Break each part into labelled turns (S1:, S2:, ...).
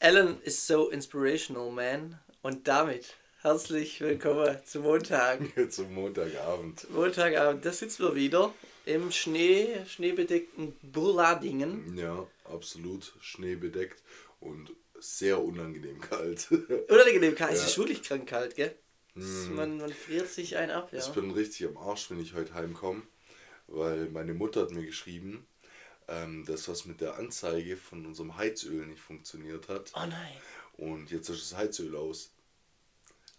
S1: Alan is so inspirational, man. Und damit herzlich willkommen zum Montag.
S2: zum Montagabend.
S1: Montagabend, da sitzen wir wieder im Schnee, schneebedeckten Burladingen.
S2: Ja, absolut schneebedeckt und sehr unangenehm kalt.
S1: Unangenehm kalt, es
S2: Ja.
S1: ist wirklich krank kalt, gell? Es- Man, man friert sich einen ab, ja.
S2: Ich bin richtig am Arsch, wenn ich heute heimkomme, weil meine Mutter hat mir geschrieben, ähm, dass was mit der Anzeige von unserem Heizöl nicht funktioniert hat.
S1: Oh nein.
S2: Und jetzt ist das Heizöl aus.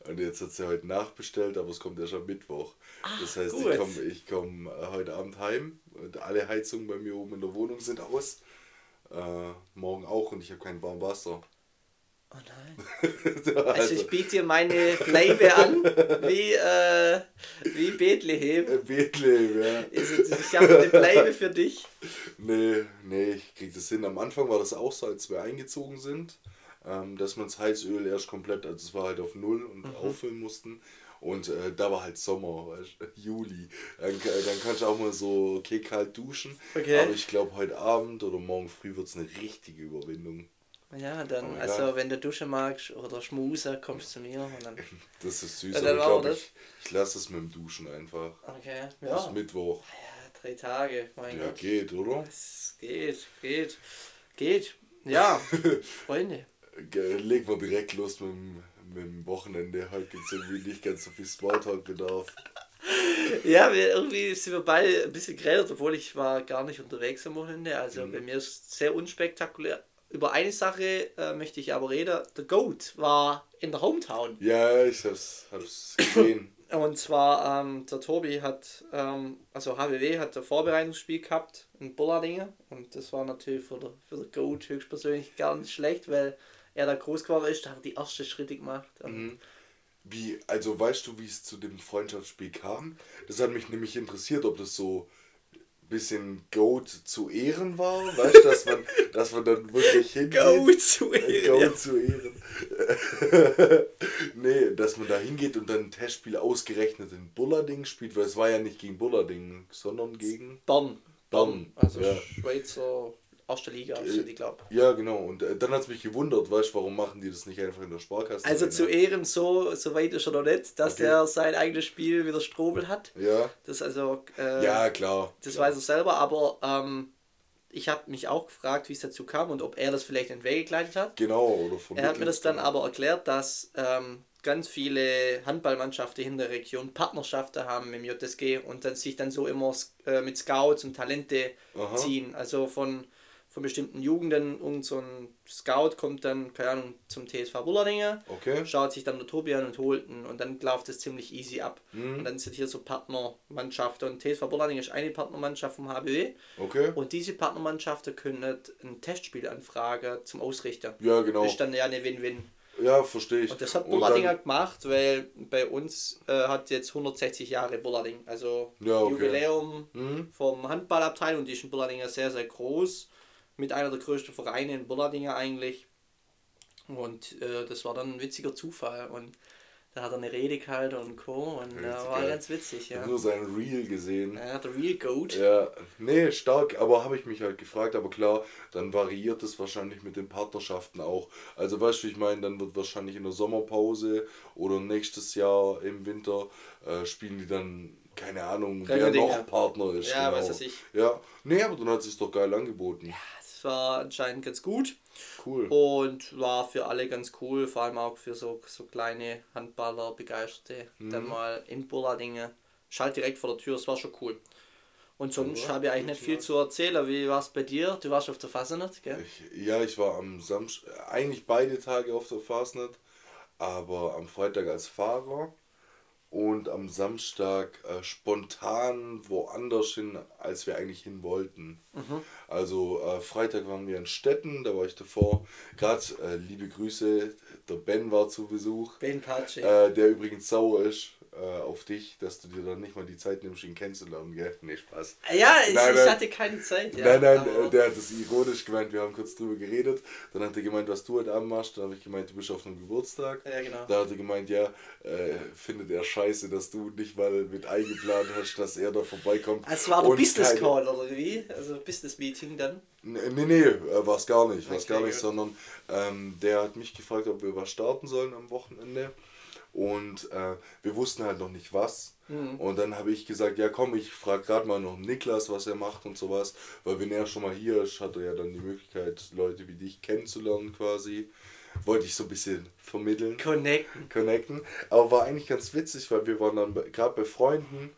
S2: Und jetzt hat sie heute nachbestellt, aber es kommt erst am Mittwoch. das heißt,
S1: gut.
S2: ich komme ich komm äh, heute Abend heim und alle Heizungen bei mir oben in der Wohnung sind aus. Äh, morgen auch und ich habe kein warmes Wasser.
S1: Oh nein. Also ich biete dir meine Bleibe an, wie, äh, wie Bethlehem.
S2: Äh, Bethlehem, ja.
S1: Also, Ich habe eine Bleibe für dich.
S2: Nee, nee, ich krieg das hin. Am Anfang war das auch so, als wir eingezogen sind, ähm, dass man das Heizöl erst komplett, also es war halt auf Null und
S1: Mhm.
S2: auffüllen mussten. Und äh, da war halt Sommer, weißt Juli. Dann, dann kannst du auch mal so okay kalt duschen.
S1: Okay.
S2: Aber ich glaube, heute Abend oder morgen früh wird es eine richtige Überwindung.
S1: Ja, dann,
S2: Oh
S1: also wenn du duschen magst oder schmusen, kommst du zu mir und dann.
S2: Das ist süß,
S1: Ja,
S2: aber ich glaube, ich, ich lasse es mit dem Duschen einfach.
S1: Okay,
S2: Bis
S1: ja.
S2: Mittwoch.
S1: Ja, drei Tage, mein
S2: Ja,
S1: Gott.
S2: geht, oder?
S1: Es geht, geht, geht. Ja, Freunde.
S2: Ge- Legen wir direkt los mit dem, mit dem Wochenende. Heute gibt es irgendwie nicht ganz so viel Smalltalk-Bedarf.
S1: Ja, wir, irgendwie sind wir beide ein bisschen geredet, obwohl ich war gar nicht unterwegs am Wochenende. Also
S2: Mhm.
S1: bei mir ist es sehr unspektakulär. Über eine Sache äh, möchte ich aber reden. The Goat war in der Hometown.
S2: Ja, ich hab's, hab's gesehen.
S1: Und zwar, ähm, der Tobi hat, ähm, also HWW hat ein Vorbereitungsspiel gehabt in Bollardingen. Und das war natürlich für den für der Goat höchstpersönlich gar nicht schlecht, weil er da groß geworden ist, da hat er die ersten Schritte gemacht. Und
S2: Wie, also weißt du, wie es zu dem Freundschaftsspiel kam? Das hat mich nämlich interessiert, ob das so bisschen Goat zu Ehren war. Weißt du, dass man, dass man dann wirklich hingeht.
S1: Goat zu
S2: Äh,
S1: Ehren,
S2: Goat
S1: ja.
S2: zu Ehren. nee, dass man da hingeht und dann ein Testspiel ausgerechnet in Bullarding spielt, weil es war ja nicht gegen Bullarding, sondern gegen.
S1: Bern.
S2: Bern,
S1: Also
S2: ja.
S1: Schweizer erste Liga, sind die, glaube
S2: Ja, genau. Und äh, dann hat es mich gewundert, weißt du, warum machen die das nicht einfach in der Sparkasse?
S1: Also zu Ehren, so, so weit ist er noch nicht, dass
S2: Okay.
S1: er sein eigenes Spiel wieder Strobel hat.
S2: Ja,
S1: Das also, äh,
S2: ja, klar.
S1: das
S2: klar.
S1: weiß er selber, aber ähm, ich habe mich auch gefragt, wie es dazu kam und ob er das vielleicht in Weg geleitet hat.
S2: Genau, oder vermittelt.
S1: Er hat mir das dann aber erklärt, dass ähm, ganz viele Handballmannschaften in der Region Partnerschaften haben mit dem JSG und dann sich dann so immer äh, mit Scouts und Talente
S2: Aha.
S1: ziehen. Also von, von bestimmten Jugenden und so ein Scout kommt dann, keine Ahnung, zum TSV Bullardinge,
S2: Okay.
S1: schaut sich dann der Tobi an und holt ihn und dann läuft es ziemlich easy ab.
S2: Mhm.
S1: Und dann sind hier so Partnermannschaften und TSV Bullardinge ist eine Partnermannschaft vom HBW
S2: Okay.
S1: und diese Partnermannschaften können ein Testspiel anfragen zum Ausrichter.
S2: Ja, genau.
S1: Das ist dann ja eine Win-Win.
S2: Ja, verstehe ich.
S1: Und das hat
S2: dann-
S1: gemacht, weil bei uns äh, hat jetzt 160 Jahre Bullarding. Also
S2: Ja, okay.
S1: Jubiläum
S2: Mhm.
S1: vom Handballabteil und die ist in Bullardinger sehr, sehr groß. Mit einer der größten Vereine in Bullardinger eigentlich. Und äh, das war dann ein witziger Zufall. Und da hat er eine Rede gehalten und Co. Und äh, war ganz witzig,
S2: Ich
S1: ja.
S2: habe nur sein Reel gesehen.
S1: Er hat der Real Goat.
S2: Ja, nee, stark, aber habe ich mich halt gefragt, aber klar, dann variiert es wahrscheinlich mit den Partnerschaften auch. Also weißt du, ich meine, dann wird wahrscheinlich in der Sommerpause oder nächstes Jahr im Winter äh, spielen die dann, keine Ahnung, wer
S1: Rennedinger.
S2: noch Partner ist.
S1: Ja,
S2: genau.
S1: weiß ich.
S2: Ja, nee, aber dann hat es doch geil angeboten.
S1: Das war anscheinend ganz gut.
S2: Cool.
S1: Und war für alle ganz cool, vor allem auch für so, so kleine Handballer, Begeisterte,
S2: Mhm.
S1: dann mal in Bullardinge. Schalt direkt vor der Tür, das war schon cool. Und sonst habe ich eigentlich nicht viel zu erzählen. Wie war es bei dir? Du warst auf der Fasnacht, gell?
S2: Ich, ja, ich war am Samstag, eigentlich beide Tage auf der Fastnet, aber am Freitag als Fahrer und am Samstag äh, spontan woanders hin, als wir eigentlich hin wollten. Also äh, Freitag waren wir in Stetten, da war ich davor. Gerade äh, liebe Grüße, der Ben war zu Besuch,
S1: Ben Patsche.
S2: äh, der übrigens sauer ist, äh, auf dich, dass du dir dann nicht mal die Zeit nimmst, ihn kennenzulernen, gell? Nee, Spaß.
S1: Ja, ich,
S2: Nein,
S1: ich hatte keine Zeit. Ja,
S2: nein, nein, der hat das ironisch gemeint, wir haben kurz drüber geredet. Dann hat er gemeint, was du heute Abend machst. Dann habe ich gemeint, du bist auf einem Geburtstag.
S1: Ja, genau.
S2: Da hat er gemeint, ja, äh, findet er scheiße, dass du nicht mal mit eingeplant hast, dass er da vorbeikommt.
S1: Es war
S2: Und
S1: Business Call oder wie? Also Business Meeting dann.
S2: Nee, nee, nee äh, war es gar nicht, war's
S1: Okay,
S2: gar nicht,
S1: gut.
S2: sondern ähm, der hat mich gefragt, ob wir was starten sollen am Wochenende. Und äh, wir wussten halt noch nicht was.
S1: Mhm.
S2: Und dann habe ich gesagt, ja komm, ich frage gerade mal noch Niklas, was er macht und sowas. Weil wenn er schon mal hier ist, hat er ja dann die Möglichkeit, Leute wie dich kennenzulernen quasi. Wollte ich so ein bisschen vermitteln
S1: Connecten.
S2: connecten. Aber war eigentlich ganz witzig, weil wir waren dann gerade bei Freunden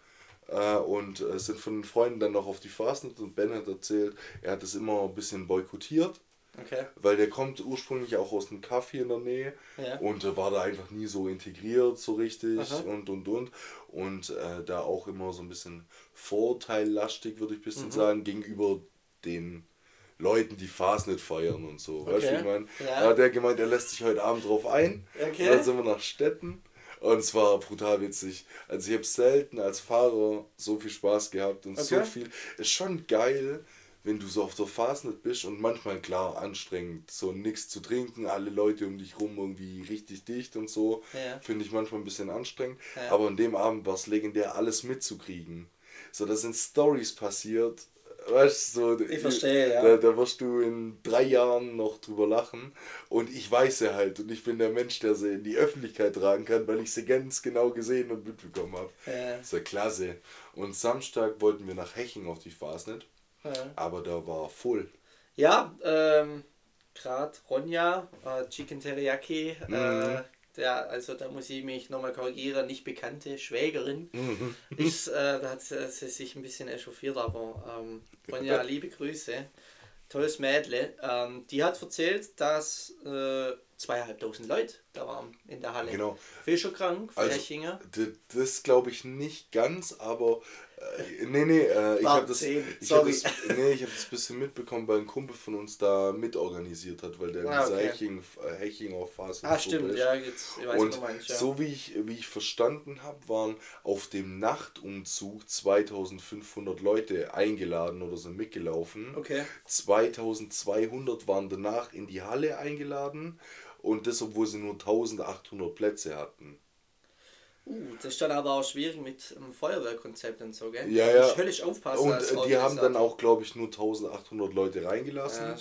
S2: äh, und äh, sind von den Freunden dann noch auf die Fastnet und Ben hat erzählt, er hat es immer ein bisschen boykottiert,
S1: Okay.
S2: weil der kommt ursprünglich auch aus einem Kaff hier in der Nähe
S1: Ja.
S2: und äh, war da einfach nie so integriert so richtig
S1: Aha.
S2: und und und und äh, da auch immer so ein bisschen vorteillastig, würde ich ein
S1: Mhm.
S2: bisschen sagen, gegenüber den Leuten, die Fastnet feiern und so. Weißt du,
S1: Okay.
S2: ich meine?
S1: Ja.
S2: Da hat der gemeint, er lässt sich heute Abend drauf ein.
S1: Okay.
S2: Dann sind wir nach Stetten und es war brutal witzig. Also ich habe selten als Fahrer so viel Spaß gehabt und so
S1: Okay.
S2: viel. Ist schon geil, wenn du so auf der Fastnet bist und manchmal klar anstrengend, so nichts zu trinken, alle Leute um dich rum irgendwie richtig dicht und so.
S1: Ja.
S2: Finde ich manchmal ein bisschen anstrengend.
S1: Ja.
S2: Aber an dem Abend war es legendär, alles mitzukriegen. So, da sind Stories passiert. Weißt du, so,
S1: Ich verstehe, ja.
S2: Da, da wirst du in drei Jahren noch drüber lachen. Und ich weiß ja halt. Und ich bin der Mensch, der sie in die Öffentlichkeit tragen kann, weil ich sie ganz genau gesehen und mitbekommen habe.
S1: Ja.
S2: Ja klasse. Und Samstag wollten wir nach Heching auf die Fastnet. Aber da war voll.
S1: Ja, ähm, gerade Ronja, äh, Chicken Teriyaki,
S2: Mhm.
S1: äh, der, also da muss ich mich nochmal korrigieren, nicht bekannte Schwägerin,
S2: Mhm.
S1: ist, äh, da hat sie, sie sich ein bisschen echauffiert, aber ähm, Ronja, liebe Grüße, tolles Mädle, ähm, die hat erzählt, dass äh, zweieinhalbtausend Leute da waren in der Halle.
S2: Genau.
S1: Fischerkrank,
S2: Also,
S1: Flächinger.
S2: d- das glaube ich nicht ganz, aber nee, nee, äh, ich habe das, ich hab das, nee, ich hab das ein bisschen mitbekommen, weil ein Kumpel von uns da mitorganisiert hat, weil der in
S1: Ah, okay.
S2: Heching, äh, Hechinger Phase
S1: Ah, stimmt, ja, jetzt, ich weiß,
S2: Und
S1: meinst, ja.
S2: so wie ich, wie ich verstanden habe, waren auf dem Nachtumzug 2500 Leute eingeladen oder sind mitgelaufen.
S1: Okay.
S2: 2200 waren danach in die Halle eingeladen und das, obwohl sie nur 1800 Plätze hatten.
S1: Uh, das ist dann aber auch schwierig mit dem Feuerwehrkonzept und so, gell?
S2: Ja, ja.
S1: Musst höllisch aufpassen.
S2: Und die haben dann auch, glaube ich, nur 1800 Leute reingelassen.
S1: Ja,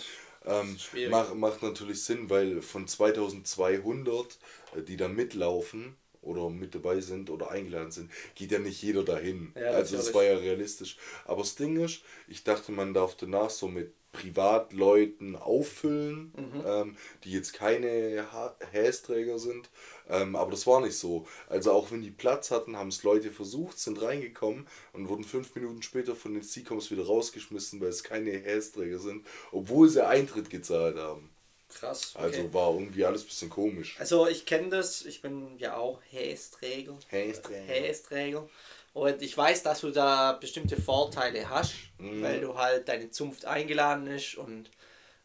S2: ähm, macht, macht natürlich Sinn, weil von 2200, äh, die da mitlaufen oder mit dabei sind oder eingeladen sind, geht ja nicht jeder dahin.
S1: Ja,
S2: also das war ja realistisch. Aber das Ding ist, ich dachte, man darf danach so mit Privatleuten auffüllen,
S1: Mhm.
S2: ähm, die jetzt keine ha Hästräger sind. Ähm, aber das war nicht so. Also auch wenn die Platz hatten, haben es Leute versucht, sind reingekommen und wurden fünf Minuten später von den Seacoms wieder rausgeschmissen, weil es keine Hästräger sind, obwohl sie Eintritt gezahlt haben.
S1: Krass. Okay.
S2: Also war irgendwie alles ein bisschen komisch.
S1: Also ich kenne das, ich bin ja auch Hästräger.
S2: Hästräger.
S1: Hästräger. Und ich weiß, dass du da bestimmte Vorteile hast,
S2: Mhm.
S1: weil du halt deine Zunft eingeladen ist und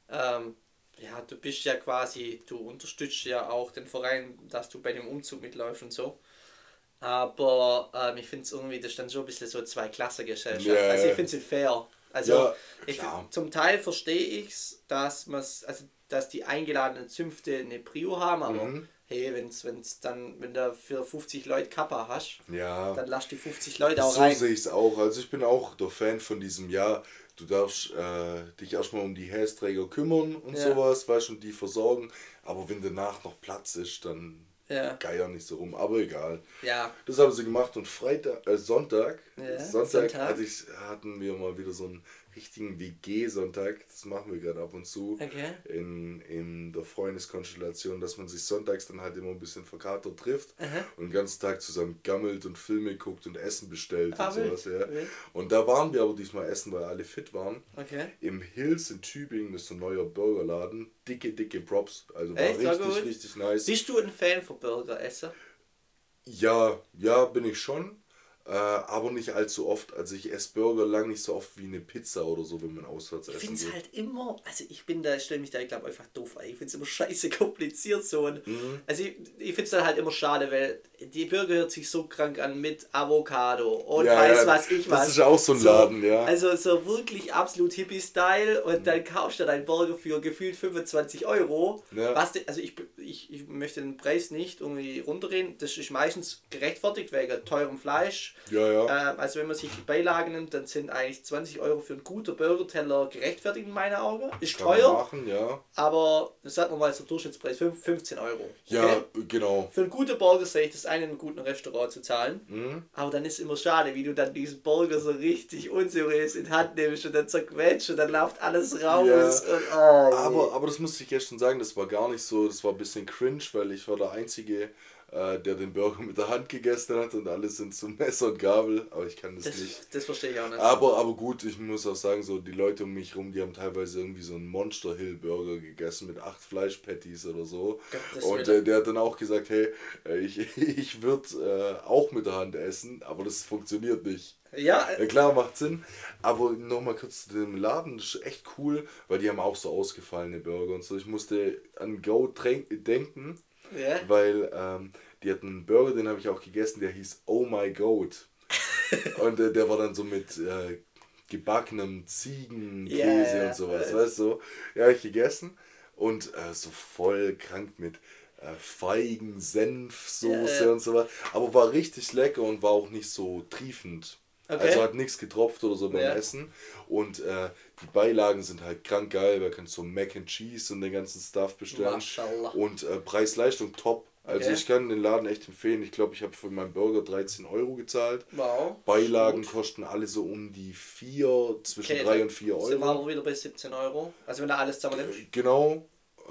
S1: ähm, ja, du bist ja quasi, du unterstützt ja auch den Verein, dass du bei dem Umzug mitläufst und so. Aber ähm, ich finde es irgendwie, das ist dann so ein bisschen so zwei Klassengesellschaft.
S2: Ja,
S1: also ich finde es fair. Also
S2: Ja,
S1: ich, zum Teil verstehe ich es, dass also dass die eingeladenen Zünfte eine Prio haben, aber
S2: Mhm.
S1: Hey, wenn's, wenn's dann, wenn du für 50 Leute Kappa hast,
S2: Ja.
S1: dann lass die 50 Leute auch
S2: So
S1: rein.
S2: sehe ich es auch. Also ich bin auch der Fan von diesem Jahr. Du darfst äh, dich erstmal um die Hästräger kümmern und
S1: Ja.
S2: sowas, weißt du, und die versorgen. Aber wenn danach noch Platz ist, dann
S1: Ja.
S2: geier nicht so rum. Aber egal.
S1: Ja,
S2: Das haben sie gemacht und Freitag, äh, Sonntag,
S1: Ja,
S2: Sonntag,
S1: Sonntag.
S2: Hatte ich, hatten wir mal wieder so einen richtigen WG-Sonntag. Das machen wir gerade ab und zu
S1: Okay.
S2: in, in der Freundeskonstellation, dass man sich sonntags dann halt immer ein bisschen verkatert trifft
S1: Aha.
S2: und den ganzen Tag zusammen gammelt und Filme guckt und Essen bestellt
S1: Ah,
S2: und sowas. Ja.
S1: wild.
S2: Und da waren wir aber diesmal essen, weil alle fit waren.
S1: okay.
S2: Im Hills in Tübingen ist so ein neuer Burgerladen. Dicke, dicke Props. Also war
S1: Echt?
S2: Richtig, richtig nice.
S1: Bist du ein Fan von Burger essen?
S2: Ja, ja, bin ich schon. Äh, aber nicht allzu oft. Also ich esse Burger lang nicht so oft wie eine Pizza oder so, wenn man auswärts
S1: Ich
S2: essen
S1: finde es halt immer, also ich bin da, stelle mich da, ich glaube, einfach doof ein. Ich finde es immer scheiße kompliziert so. Und
S2: Mhm.
S1: Also ich, ich finde es dann halt immer schade, weil die Burger hört sich so krank an mit Avocado und
S2: Ja,
S1: weiß
S2: ja,
S1: was ich
S2: das
S1: was.
S2: ist auch so ein Laden, ja. Mhm.
S1: Also so wirklich absolut Hippie-Style und dann kaufst du deinen Burger für gefühlt 25 Euro.
S2: Ja.
S1: Was also ich, ich, ich möchte den Preis nicht irgendwie runterdrehen. Das ist meistens gerechtfertigt wegen teurem Fleisch.
S2: Ja, ja.
S1: Ähm, also wenn man sich die Beilagen nimmt, dann sind eigentlich 20 Euro für einen guten Burgerteller gerechtfertigt in meinen Augen. Ist
S2: Kann
S1: teuer,
S2: machen, ja.
S1: aber das sagt man mal so Durchschnittspreis fünf- 15 Euro.
S2: Ja,
S1: Okay?
S2: genau.
S1: Für einen guten Burger sehe ich das ein, in einem guten Restaurant zu zahlen.
S2: Mhm.
S1: Aber dann ist immer schade, wie du dann diesen Burger so richtig unseriös in die Hand nimmst und dann zerquetscht und dann läuft alles raus.
S2: Ja.
S1: Und, oh,
S2: Aber, aber das muss ich gestern sagen, das war gar nicht so, das war ein bisschen cringe, weil ich war der Einzige, äh, der den Burger mit der Hand gegessen hat und alle sind zum Messer und Gabel, aber ich kann das,
S1: das,
S2: nicht.
S1: das verstehe ich auch nicht.
S2: Aber, aber gut, ich muss auch sagen, so die Leute um mich rum, die haben teilweise irgendwie so einen Monster Hill Burger gegessen mit acht Fleischpatties oder so.
S1: Gottes
S2: Und äh, der hat dann auch gesagt, hey, äh, ich, ich würde äh, auch mit der Hand essen, aber das funktioniert nicht.
S1: ja,
S2: Ja klar, macht Sinn. Aber nochmal kurz zu dem Laden, das ist echt cool, weil die haben auch so ausgefallene Burger und so. Ich musste an Go denken,
S1: ja.
S2: weil ähm, die hatten einen Burger, den habe ich auch gegessen, der hieß Oh My Goat. und äh, der war dann so mit äh, gebackenem Ziegenkäse
S1: ja.
S2: und sowas, weißt du? Ja, hab ich gegessen und äh, so voll krank mit äh, Feigen, Senfsoße
S1: ja.
S2: und sowas. Aber war richtig lecker und war auch nicht so triefend.
S1: Okay.
S2: Also hat nichts getropft oder so beim
S1: Ja.
S2: Essen. Und äh, die Beilagen sind halt krank geil. Da kannst du Mac and Cheese und den ganzen Stuff bestellen.
S1: Mashallah.
S2: Und äh, Preis-Leistung top. Also
S1: Okay.
S2: ich kann den Laden echt empfehlen. Ich glaube, ich habe für meinen Burger 13 Euro gezahlt.
S1: Wow.
S2: Beilagen
S1: Gut.
S2: kosten alle so um die 4, zwischen
S1: Okay,
S2: 3
S1: dann
S2: und 4
S1: Sind wir
S2: Euro.
S1: aber wieder bei 17 Euro. Also wenn du alles zusammen nimmst.
S2: Genau.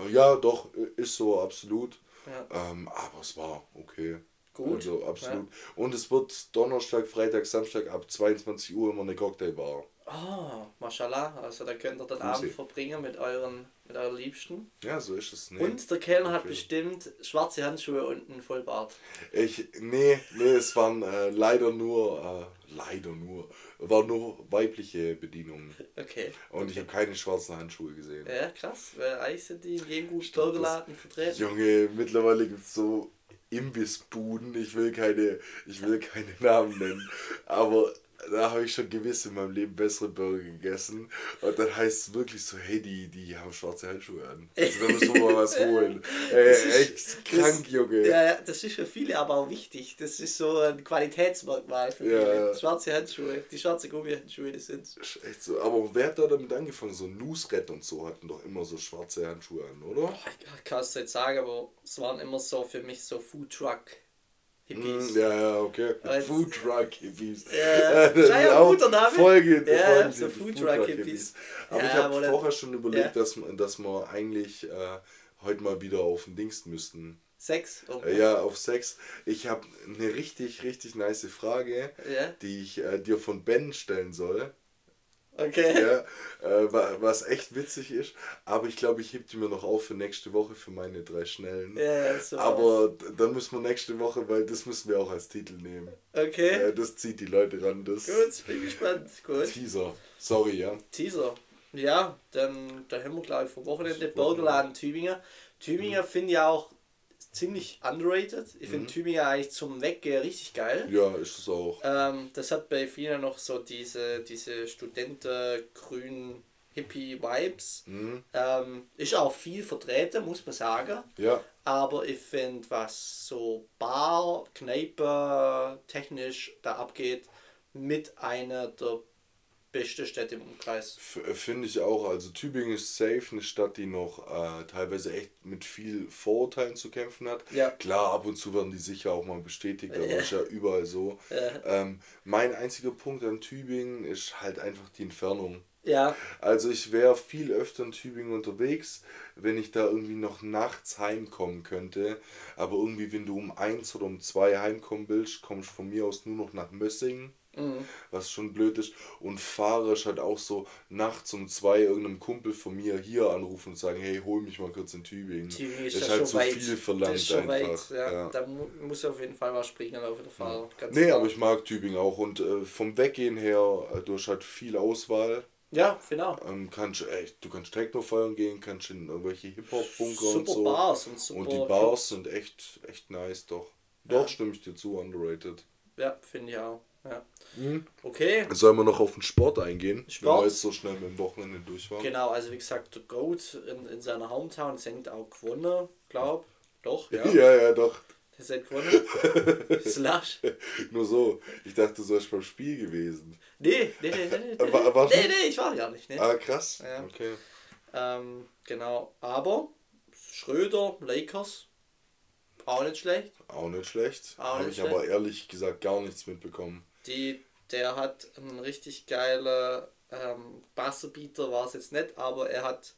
S2: Äh, Ja, doch, äh, ist so, absolut.
S1: Ja.
S2: Ähm, aber es war okay.
S1: Gut.
S2: Also absolut. Und es wird Donnerstag, Freitag, Samstag ab 22 Uhr immer eine Cocktailbar.
S1: Oh, mashallah. Also da könnt ihr den
S2: Grüße.
S1: Abend verbringen mit euren, mit euren Liebsten.
S2: Ja, so ist es. Nee.
S1: Und der Kellner hat bestimmt schwarze Handschuhe und einen Vollbart.
S2: Ich, nee, nee, es waren äh, leider nur, äh, leider nur, waren nur weibliche Bedienungen.
S1: Okay.
S2: Und ich habe keine schwarzen Handschuhe gesehen.
S1: Ja, krass, weil eigentlich sind die in jedem guten Burgerladen vertreten.
S2: Junge, mittlerweile gibt es so Imbissbuden, ich will keine, ich will keine Namen nennen, aber da habe ich schon gewiss in meinem Leben bessere Burger gegessen. Und dann heißt es wirklich so, hey, die, die haben schwarze Handschuhe an. Also da müssen wir mal was holen. Ey,
S1: Das
S2: echt krank,
S1: das,
S2: Junge.
S1: Ja, ja, das ist für viele aber auch wichtig. Das ist so ein Qualitätsmerkmal für
S2: Ja,
S1: viele.
S2: ja.
S1: Schwarze Handschuhe, die schwarze Gummihandschuhe, die sind.
S2: Echt so. Aber wer hat da damit angefangen? So Newsret und so hatten doch immer so schwarze Handschuhe an, oder?
S1: Ich kann es nicht sagen, aber es waren immer so für mich so Food Truck Hippies.
S2: Mm, Ja, ja, okay. Food Truck Hippies.
S1: Ja, ja, ja, guter Name.
S2: Folge,
S1: Ja,
S2: Folge
S1: so Food Truck Hippies.
S2: Aber
S1: Ja,
S2: ich habe vorher schon überlegt,
S1: ja.
S2: dass, dass wir eigentlich äh, heute mal wieder auf den Dings müssten.
S1: Sex. Oh.
S2: Äh, ja, auf Sex. Ich habe eine richtig, richtig nice Frage,
S1: Ja.
S2: die ich äh, dir von Ben stellen soll.
S1: Okay.
S2: Ja, äh, wa- was echt witzig ist. Aber ich glaube, ich heb die mir noch auf für nächste Woche für meine drei Schnellen.
S1: Ja, ja, so.
S2: Aber dann müssen wir nächste Woche, weil das müssen wir auch als Titel nehmen.
S1: Okay.
S2: Äh, das zieht die Leute ran. Das
S1: Gut, bin gespannt. Gut.
S2: Teaser. Sorry, ja.
S1: Teaser. Ja, dann da haben wir glaube ich vom Wochenende Burgerladen Tübingen. Tübingen finde ich auch ziemlich underrated. Ich finde Tübingen eigentlich zum Weggehen richtig geil.
S2: Ja, ist es auch.
S1: Ähm, das hat bei vielen noch so diese, diese Studenten, grün, Hippie-Vibes.
S2: Mhm.
S1: Ähm, ist auch viel vertreten, muss man sagen.
S2: Ja,
S1: Aber ich finde, was so Bar, Kneipe technisch da abgeht, mit einer der besten Städte im Umkreis.
S2: f- finde ich auch. Also Tübingen ist safe eine Stadt, die noch äh, teilweise echt mit viel Vorurteilen zu kämpfen hat.
S1: Ja.
S2: Klar, ab und zu werden die sicher auch mal bestätigt, aber ist ja überall so.
S1: Ja.
S2: Ähm, mein einziger Punkt an Tübingen ist halt einfach die Entfernung.
S1: Ja,
S2: Also ich wäre viel öfter in Tübingen unterwegs, wenn ich da irgendwie noch nachts heimkommen könnte. Aber irgendwie, wenn du um eins oder um zwei heimkommen willst, kommst du von mir aus nur noch nach Mössingen. Was schon blöd ist. Und Fahrer ist halt auch so nachts um zwei irgendeinem Kumpel von mir hier anrufen und sagen, hey, hol mich mal kurz in Tübingen.
S1: Tübingen ist
S2: ist
S1: ja
S2: halt
S1: schon
S2: zu
S1: weit.
S2: viel verlangt
S1: Das ist schon
S2: einfach.
S1: weit, ja.
S2: ja.
S1: Da mu muss auf jeden Fall was springen auf der Fahrer. Ganz
S2: Nee,
S1: klar.
S2: aber ich mag Tübingen auch und äh, vom Weggehen her, äh, du hast halt viel Auswahl.
S1: Ja, genau.
S2: Ähm, kannst, echt, du kannst Techno feiern gehen, kannst in irgendwelche Hip-Hop-Bunker und
S1: Super
S2: so.
S1: Bars und super
S2: Und die Bars sind echt, echt nice, doch. Dort stimme ich dir zu, underrated.
S1: Ja, finde ich auch. Ja.
S2: Mhm.
S1: Okay,
S2: Sollen wir noch auf den Sport eingehen?
S1: Sport?
S2: Wir jetzt so schnell mit dem Wochenende durch waren.
S1: genau, also wie gesagt, der Goat in, in seiner Hometown sind auch gewonnen, glaub. Doch, ja.
S2: Ja, ja, doch.
S1: Das hat gewonnen. Slash.
S2: Nur so. Ich dachte, du wärst beim Spiel gewesen.
S1: Nee, nee, nee, nee, nee.
S2: War- warst
S1: nee, nee, ich war gar nicht. Nee.
S2: Ah, krass.
S1: Ja.
S2: Okay.
S1: Ähm, genau, aber Schröder, Lakers, auch nicht schlecht.
S2: Auch nicht schlecht. Habe ich aber ehrlich gesagt gar nichts mitbekommen.
S1: Die, der hat einen richtig geilen ähm, Buzzerbeater, war es jetzt nicht, aber er hat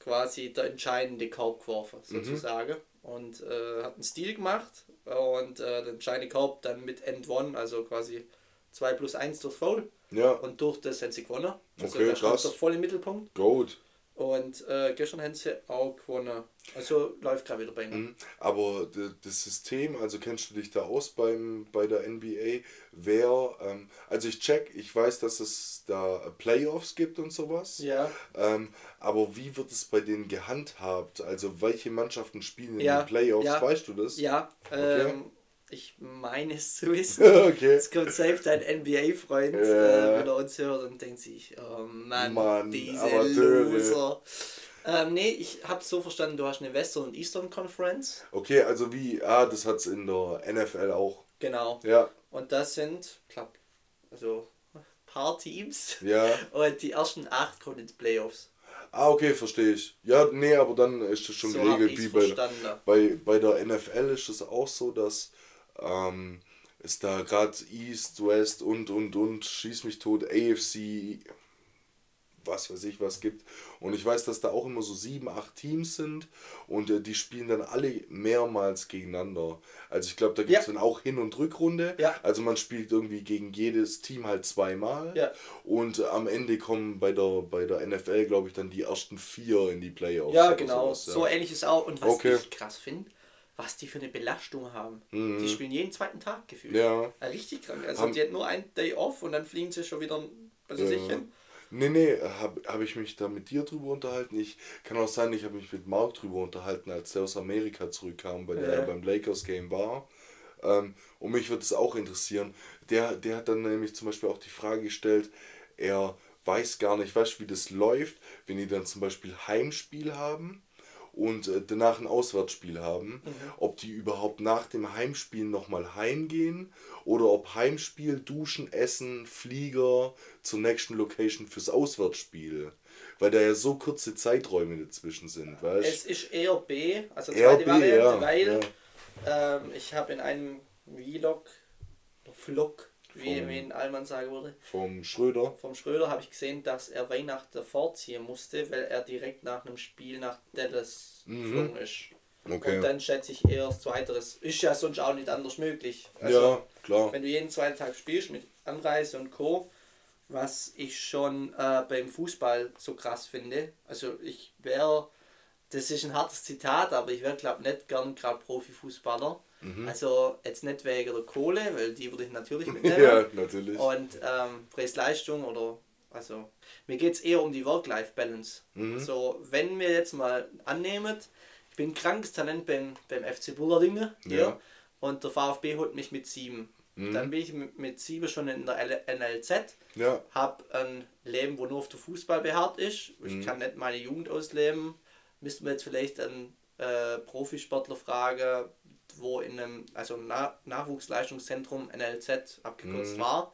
S1: quasi der entscheidende Korb geworfen, sozusagen. Und äh, hat einen Stil gemacht und äh, den entscheidende Korb dann mit End One, also quasi 2 plus 1 durch Foul.
S2: Ja,
S1: Und durch das haben sie gewonnen. Also
S2: Okay,
S1: da stand
S2: krass.
S1: er voll im Mittelpunkt.
S2: gut.
S1: Und äh, gestern haben sie auch gewonnen. Also läuft gerade wieder bei ihnen.
S2: Mhm. Aber das System, also kennst du dich da aus beim, bei der NBA? Wer, ähm, also ich check, ich weiß, dass es da Playoffs gibt und sowas.
S1: Ja.
S2: Ähm, aber wie wird es bei denen gehandhabt? Also welche Mannschaften spielen in
S1: Ja,
S2: den Playoffs?
S1: ja.
S2: Weißt du das?
S1: Ja,
S2: Okay.
S1: ähm, ich meine es zu wissen.
S2: okay.
S1: Jetzt kommt selbst ein NBA-Freund,
S2: Ja.
S1: äh, wenn er uns hört und denkt sich, oh Mann,
S2: Mann,
S1: diese
S2: Amateure.
S1: Loser. Ähm, nee, ich habe so verstanden, du hast eine Western und Eastern Conference.
S2: Okay, also wie, ah, das hat es in der NFL auch.
S1: Genau.
S2: Ja,
S1: Und das sind, glaub, also paar Teams.
S2: ja.
S1: Und die ersten acht kommen ins Playoffs.
S2: Ah, okay, verstehe ich. Ja, nee, aber dann ist das schon
S1: So
S2: geregelt wie bei, bei, bei der NFL ist es auch so, dass ähm, es da gerade East, West und und und schieß mich tot, AFC, was weiß ich was gibt. Und ich weiß, dass da auch immer so sieben, acht Teams sind und äh, die spielen dann alle mehrmals gegeneinander. Also ich glaube, da gibt es
S1: Ja.
S2: dann auch Hin- und Rückrunde.
S1: Ja.
S2: Also man spielt irgendwie gegen jedes Team halt zweimal.
S1: Ja.
S2: Und äh, am Ende kommen bei der, bei der NFL, glaube ich, dann die ersten vier in die Playoffs.
S1: Ja, genau.
S2: sowas.
S1: So ähnlich ist auch. Und was
S2: Okay.
S1: ich krass finde, was die für eine Belastung haben. Die spielen jeden zweiten Tag gefühlt.
S2: Mhm. Ja.
S1: Ja, richtig krank. Also
S2: Haben-
S1: die hat nur einen Day off und dann fliegen sie schon wieder also
S2: Ja.
S1: sich hin.
S2: Nee, nee, habe hab ich mich da mit dir drüber unterhalten? Ich kann auch sein, ich habe mich mit Mark drüber unterhalten, als der aus Amerika zurückkam, bei der
S1: Ja.
S2: er beim Lakers Game war. Ähm, und mich würde es auch interessieren. Der, der hat dann nämlich zum Beispiel auch die Frage gestellt, er weiß gar nicht, weißt wie das läuft, wenn die dann zum Beispiel Heimspiel haben und äh, danach ein Auswärtsspiel haben, ob die überhaupt nach dem Heimspiel nochmal heimgehen oder ob Heimspiel, Duschen, Essen, Flieger zur nächsten Location fürs Auswärtsspiel. Weil da ja so kurze Zeiträume dazwischen sind, weißt
S1: Es ist eher B, also zweite
S2: B,
S1: Variante,
S2: ja,
S1: weil
S2: ja.
S1: ähm, ich habe in einem Vlog, Vlog, wie,
S2: Vom-
S1: wie in Allmann sagen würde,
S2: Vom Schröder.
S1: vom Schröder habe ich gesehen, dass er Weihnachten vorziehen musste, weil er direkt nach einem Spiel nach Dallas geflogen ist.
S2: Mhm. Okay.
S1: Und dann schätze ich eher das Zweiteres. Ist ja sonst auch nicht anders möglich. Also,
S2: ja, klar.
S1: Wenn du jeden zweiten Tag spielst mit Anreise und Co., was ich schon äh, beim Fußball so krass finde. Also ich wäre, das ist ein hartes Zitat, aber ich wäre glaube nicht gern gerade Profifußballer.
S2: Mhm.
S1: Also jetzt nicht wegen der Kohle, weil die würde ich natürlich mitnehmen.
S2: Ja, natürlich.
S1: Und ähm, Preis-Leistung oder also mir geht es eher um die Work-Life-Balance.
S2: Mhm.
S1: So, wenn wir jetzt mal annehmen, ich bin krankes Talent beim, beim FC Bullerdinge hier
S2: Ja. Mhm.
S1: und der VfB holt mich mit sieben. Dann bin ich mit, sieben schon in der NLZ,
S2: Ja,
S1: habe ein Leben, wo nur auf der Fußball beharrt ist. Ich
S2: Mhm.
S1: kann nicht meine Jugend ausleben. Müssten wir jetzt vielleicht einen äh, Profisportler fragen, wo in einem also Na Nachwuchsleistungszentrum NLZ abgekürzt
S2: Mhm.
S1: war.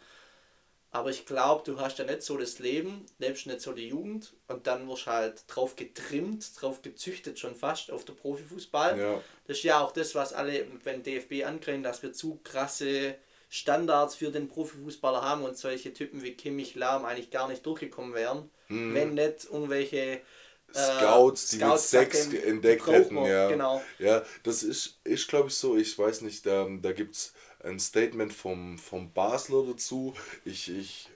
S1: Aber ich glaube, du hast ja nicht so das Leben, lebst nicht so die Jugend und dann wirst halt drauf getrimmt, drauf gezüchtet schon fast auf der Profifußball.
S2: ja.
S1: Das ist ja auch das, was alle beim DFB ankriegen, dass wir zu krasse Standards für den Profifußballer haben und solche Typen wie Kimmich Lahm eigentlich gar nicht durchgekommen wären, wenn nicht irgendwelche
S2: Mhm. Scouts, die mit
S1: Scouts
S2: Sex
S1: sagen,
S2: entdeckt
S1: die
S2: hätten, ja.
S1: genau.
S2: Ja, das ist, ist glaube ich so, ich weiß nicht, da, da gibt es ein Statement vom, vom Basler dazu. Ich, ich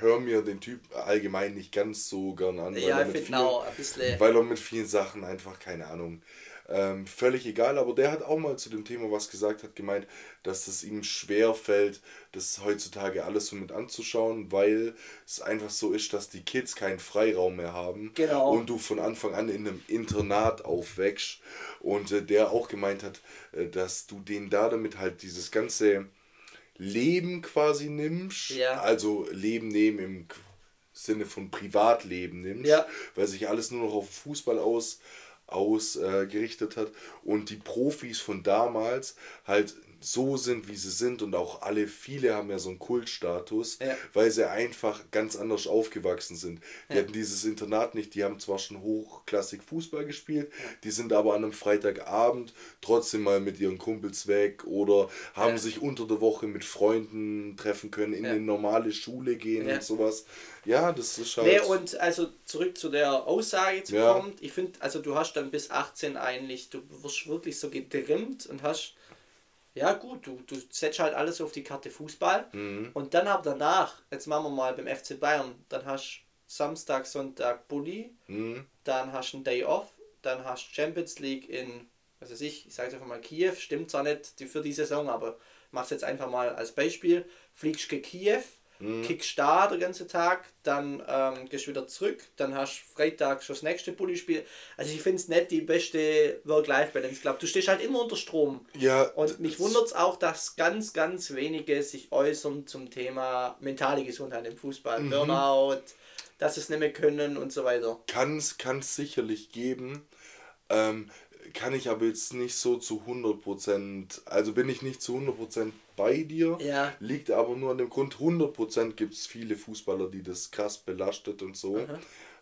S2: höre mir den Typ allgemein nicht ganz so gern an. Weil
S1: Ja,
S2: er
S1: ich
S2: mit vielen-
S1: auch ein bisschen.
S2: weil er mit vielen Sachen einfach, keine Ahnung, ähm, völlig egal, aber der hat auch mal zu dem Thema was gesagt, hat gemeint, dass es ihm schwer fällt, das heutzutage alles so mit anzuschauen, weil es einfach so ist, dass die Kids keinen Freiraum mehr haben
S1: Genau.
S2: und du von Anfang an in einem Internat aufwächst und äh, der auch gemeint hat, äh, dass du denen da damit halt dieses ganze Leben quasi nimmst,
S1: Ja.
S2: also Leben nehmen im Sinne von Privatleben nimmst,
S1: Ja.
S2: weil sich alles nur noch auf Fußball aus ausgerichtet äh, hat und die Profis von damals halt so sind, wie sie sind und auch alle, viele haben ja so einen Kultstatus,
S1: Ja.
S2: weil sie einfach ganz anders aufgewachsen sind. Die
S1: Ja.
S2: hatten dieses Internat nicht, die haben zwar schon hochklassig Fußball gespielt, die sind aber an einem Freitagabend trotzdem mal mit ihren Kumpels weg oder haben
S1: Ja.
S2: sich unter der Woche mit Freunden treffen können, in eine normale Schule gehen und sowas. Ja, das ist halt...
S1: Nee, und also zurück zu der Aussage zu kommen. Ich finde, also du hast dann bis 18 eigentlich, du wirst wirklich so getrimmt und hast, ja gut, du, du setzt halt alles auf die Karte Fußball.
S2: Mhm.
S1: Und dann aber danach, jetzt machen wir mal beim FC Bayern, dann hast Samstag, Sonntag Bulli,
S2: Mhm.
S1: dann hast du einen Day off, dann hast du Champions League in, was weiß ich, ich sage einfach mal Kiew, stimmt zwar nicht für die Saison, aber mach's jetzt einfach mal als Beispiel, fliegst gegen Kiew, kickst da den ganzen Tag, dann ähm, gehst wieder zurück, dann hast du Freitag schon das nächste Bulli-Spiel. Also ich finde es nicht die beste Work-Life-Balance. Ich glaube, du stehst halt immer unter Strom.
S2: Ja,
S1: Und mich wundert es auch, dass ganz, ganz wenige sich äußern zum Thema mentale Gesundheit im Fußball.
S2: Mhm.
S1: Burnout, dass sie es nicht mehr können und so weiter.
S2: kann es sicherlich geben. Ähm, kann ich aber jetzt nicht so zu 100%, also bin ich nicht zu 100% bei dir.
S1: Ja.
S2: Liegt aber nur an dem Grund, 100% gibt es viele Fußballer, die das krass belastet und so.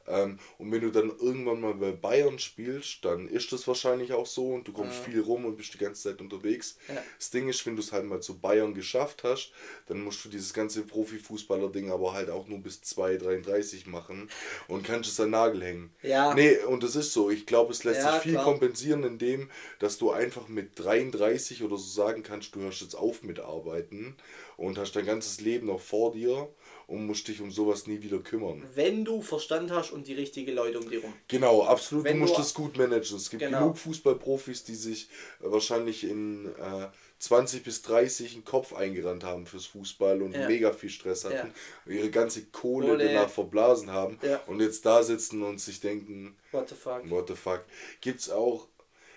S2: Ähm, und wenn du dann irgendwann mal bei Bayern spielst, dann ist das wahrscheinlich auch so und du kommst viel rum und bist die ganze Zeit unterwegs.
S1: Ja.
S2: Das Ding ist, wenn du es halt mal zu Bayern geschafft hast, dann musst du dieses ganze Profifußballer-Ding aber halt auch nur bis 2,33 machen und kannst es an Nagel hängen.
S1: Ja.
S2: Nee, und das ist so. Ich glaube, es lässt
S1: Ja,
S2: sich viel
S1: klar.
S2: kompensieren, indem, dass du einfach mit 33 oder so sagen kannst, du hörst jetzt auf mit Arbeiten und hast dein ganzes Leben noch vor dir und musst dich um sowas nie wieder kümmern.
S1: Wenn du Verstand hast und die richtigen Leute um dich rum.
S2: Genau, absolut.
S1: Wenn
S2: du musst
S1: du-
S2: das gut managen. Es gibt
S1: Genau.
S2: genug Fußballprofis, die sich äh, wahrscheinlich in äh, 20 bis 30 einen Kopf eingerannt haben fürs Fußball und
S1: Ja.
S2: mega viel Stress hatten,
S1: Ja.
S2: ihre ganze Kohle
S1: Kohle.
S2: danach verblasen haben
S1: Ja.
S2: und jetzt da sitzen und sich denken,
S1: What the fuck?
S2: what the fuck. Gibt's auch,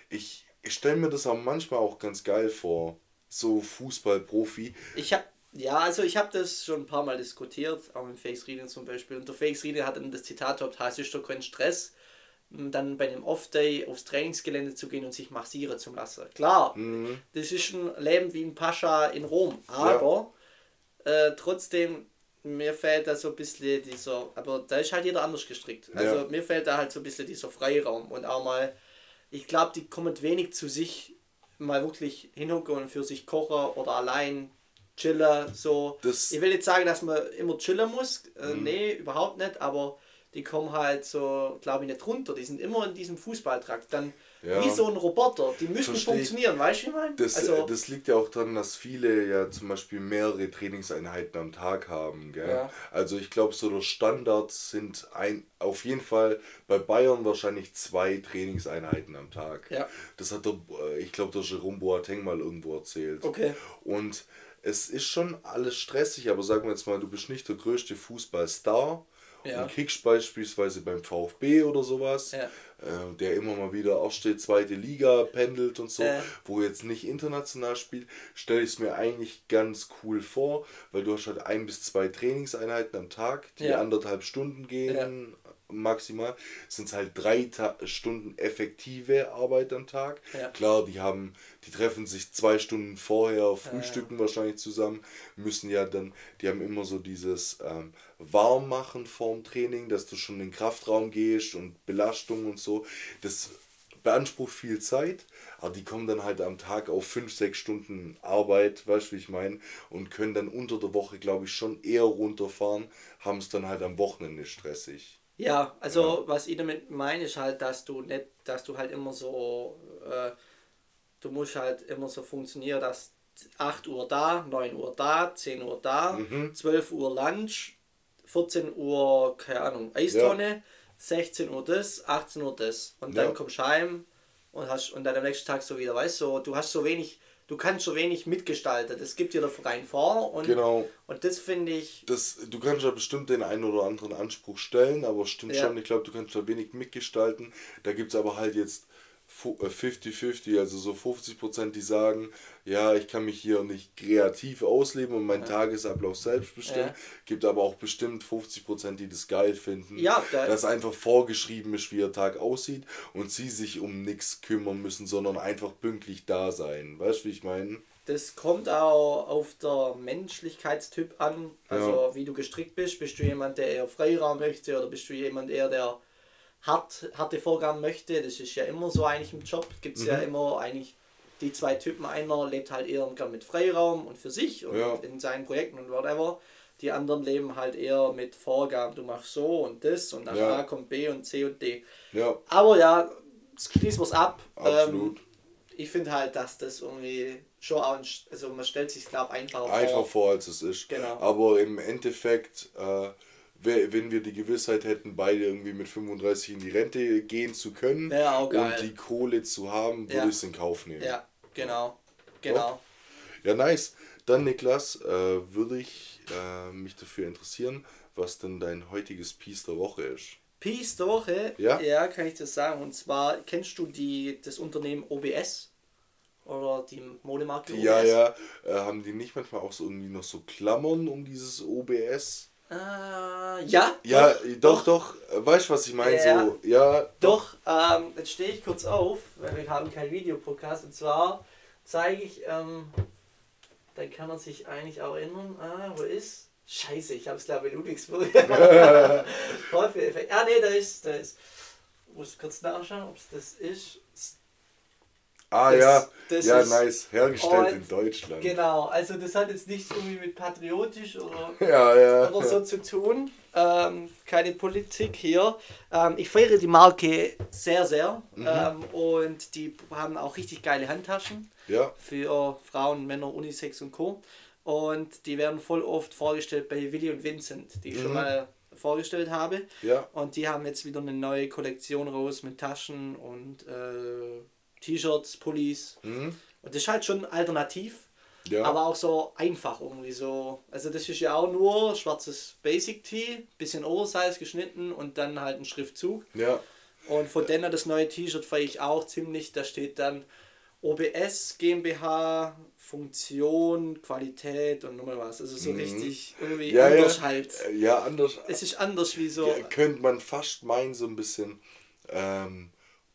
S2: ich, ich stelle mir das auch manchmal auch ganz geil vor, so Fußballprofi.
S1: Ich habe ja, also ich habe das schon ein paar Mal diskutiert, auch mit Felix Riedel zum Beispiel. Und der Felix Riedel hat dann das Zitat gehabt, hast du doch keinen Stress, dann bei einem Off-Day aufs Trainingsgelände zu gehen und sich massieren zu lassen. Klar, das ist ein Leben wie ein Pascha in Rom, aber äh, trotzdem, mir fehlt da so ein bisschen dieser, aber da ist halt jeder anders gestrickt. Also
S2: Ja.
S1: mir fehlt da halt so ein bisschen dieser Freiraum und auch mal, ich glaube, die kommen wenig zu sich, mal wirklich hinhocken und für sich kochen oder allein chillen, so.
S2: Das-
S1: ich will jetzt sagen, dass man immer chillen muss, äh, nee, überhaupt nicht, aber die kommen halt so, glaube ich, nicht runter. Die sind immer in diesem Fußballtrakt. Dann
S2: Ja.
S1: wie so ein Roboter. Die müssen
S2: Versteh
S1: funktionieren, weißt du, wie ich meine?
S2: Das,
S1: also,
S2: das liegt ja auch daran, dass viele ja zum Beispiel mehrere Trainingseinheiten am Tag haben. Gell?
S1: Ja.
S2: Also ich glaube, so der Standard sind ein, auf jeden Fall bei Bayern wahrscheinlich zwei Trainingseinheiten am Tag.
S1: Ja.
S2: Das hat der, äh, ich glaube, der Jerome Boateng mal irgendwo erzählt.
S1: Okay.
S2: Und es ist schon alles stressig, aber sagen wir jetzt mal, du bist nicht der größte Fußballstar
S1: Ja.
S2: und kickst beispielsweise beim VfB oder sowas,
S1: Ja.
S2: äh, der immer mal wieder aufsteht, zweite Liga pendelt und so,
S1: Ja.
S2: wo jetzt nicht international spielt, stelle ich es mir eigentlich ganz cool vor, weil du hast halt ein bis zwei Trainingseinheiten am Tag, die
S1: Ja.
S2: anderthalb Stunden gehen. Maximal sind es halt drei Ta Stunden effektive Arbeit am Tag.
S1: Ja.
S2: Klar, die haben, die treffen sich zwei Stunden vorher, frühstücken wahrscheinlich zusammen, müssen ja dann, die haben immer so dieses ähm, Warmmachen vorm Training, dass du schon in den Kraftraum gehst und Belastung und so. Das beansprucht viel Zeit, aber die kommen dann halt am Tag auf fünf, sechs Stunden Arbeit, weißt du, wie ich meine, und können dann unter der Woche, glaube ich, schon eher runterfahren, haben es dann halt am Wochenende stressig.
S1: Ja, also was ich damit meine, ist halt, dass du nicht, dass du halt immer so, äh, du musst halt immer so funktionieren, dass 8 Uhr da, 9 Uhr da, 10 Uhr da,
S2: Mhm.
S1: 12 Uhr Lunch, 14 Uhr, keine Ahnung, Eistonne, 16 Uhr das, 18 Uhr das. Und dann
S2: Ja.
S1: kommst du heim und hast und dann am nächsten Tag so wieder, weißt du, du hast so wenig, du kannst so wenig mitgestalten. Das gibt dir der Verein vor und,
S2: Genau.
S1: und das finde ich,
S2: Das, du kannst ja bestimmt den einen oder anderen Anspruch stellen, aber stimmt
S1: Ja.
S2: schon, ich glaube, du kannst da wenig mitgestalten. Da gibt es aber halt jetzt 50-50, also so 50%, die sagen, ja, ich kann mich hier nicht kreativ ausleben und meinen Tagesablauf selbst bestimmen.
S1: Ja.
S2: Gibt aber auch bestimmt 50%, die das geil finden,
S1: Ja, da-
S2: dass einfach vorgeschrieben ist, wie ihr Tag aussieht und sie sich um nichts kümmern müssen, sondern einfach pünktlich da sein. Weißt du, wie ich meine?
S1: das kommt auch auf der Menschlichkeitstyp an, also
S2: Ja.
S1: wie du gestrickt bist. Bist du jemand, der eher Freiraum möchte oder bist du jemand eher, der hart, harte Vorgaben möchte? Das ist ja immer so eigentlich im Job. Gibt es ja
S2: Mhm.
S1: immer eigentlich die zwei Typen. Einer lebt halt eher gern mit Freiraum und für sich und
S2: Ja.
S1: in seinen Projekten und whatever. Die anderen leben halt eher mit Vorgaben. Du machst so und das und nach
S2: Ja.
S1: A kommt B und C und D.
S2: Ja,
S1: Aber ja, schließen wir es ab.
S2: absolut.
S1: Ähm, ich finde halt, dass das irgendwie schon auch, also man stellt sich glaube einfacher
S2: Einfach
S1: vor.
S2: vor, als es ist.
S1: Genau.
S2: Aber im Endeffekt, äh, wenn wir die Gewissheit hätten, beide irgendwie mit 35 in die Rente gehen zu können
S1: geil.
S2: und die Kohle zu haben, würde
S1: Ja.
S2: ich es in Kauf nehmen.
S1: Ja, genau. Genau.
S2: Ja, nice. Dann, Niklas, äh, würde ich äh, mich dafür interessieren, was denn dein heutiges Piece der Woche ist.
S1: Peace der Woche,
S2: Ja?
S1: kann ich das sagen. Und zwar, kennst du die, das Unternehmen OBS? Oder die Modemarke OBS?
S2: Ja, ja. Äh, haben die nicht manchmal auch so irgendwie noch so Klammern um dieses OBS?
S1: Äh, ja,
S2: Ja, doch, doch. Äh, Weißt du, was ich meine?
S1: Ja.
S2: So, ja,
S1: Doch, ähm, jetzt stehe ich kurz auf, weil wir haben keinen Videopodcast. Und zwar zeige ich, ähm, da kann man sich eigentlich auch erinnern, ah, wo ist? Scheiße, ich habe es glaube ich in Ludwigsburg. Voll viel Effekt. Ah, nee, da ist, da ist. Ich muss kurz nachschauen, ob es das ist.
S2: Ah
S1: Das-
S2: ja,
S1: das
S2: ja,
S1: ist-
S2: nice. Hergestellt in Deutschland.
S1: Genau, also das hat jetzt nichts irgendwie mit patriotisch oder
S2: Ja, ja.
S1: oder so zu tun. Ähm, keine Politik hier. Ähm, ich feiere die Marke sehr, sehr.
S2: Mhm.
S1: Ähm, und die haben auch richtig geile Handtaschen
S2: Ja,
S1: für Frauen, Männer, Unisex und Co. Und die werden voll oft vorgestellt bei Willy und Vincent, die ich schon
S2: Mhm.
S1: mal vorgestellt habe.
S2: ja.
S1: Und die haben jetzt wieder eine neue Kollektion raus mit Taschen und äh, T-Shirts, Pullis.
S2: Mhm.
S1: Und das ist halt schon alternativ.
S2: Ja.
S1: Aber auch so einfach irgendwie so. Also das ist ja auch nur schwarzes Basic Tee, bisschen Oversize geschnitten und dann halt ein Schriftzug.
S2: ja.
S1: Und von denen das neue T-Shirt feiere ich auch ziemlich. Da steht dann OBS GmbH, Funktion, Qualität und nochmal was. Also so richtig irgendwie
S2: Mhm. Ja,
S1: anders
S2: ja.
S1: halt.
S2: Ja, anders.
S1: Es ist anders wie so.
S2: Ge- könnte man fast meinen, so ein bisschen ähm,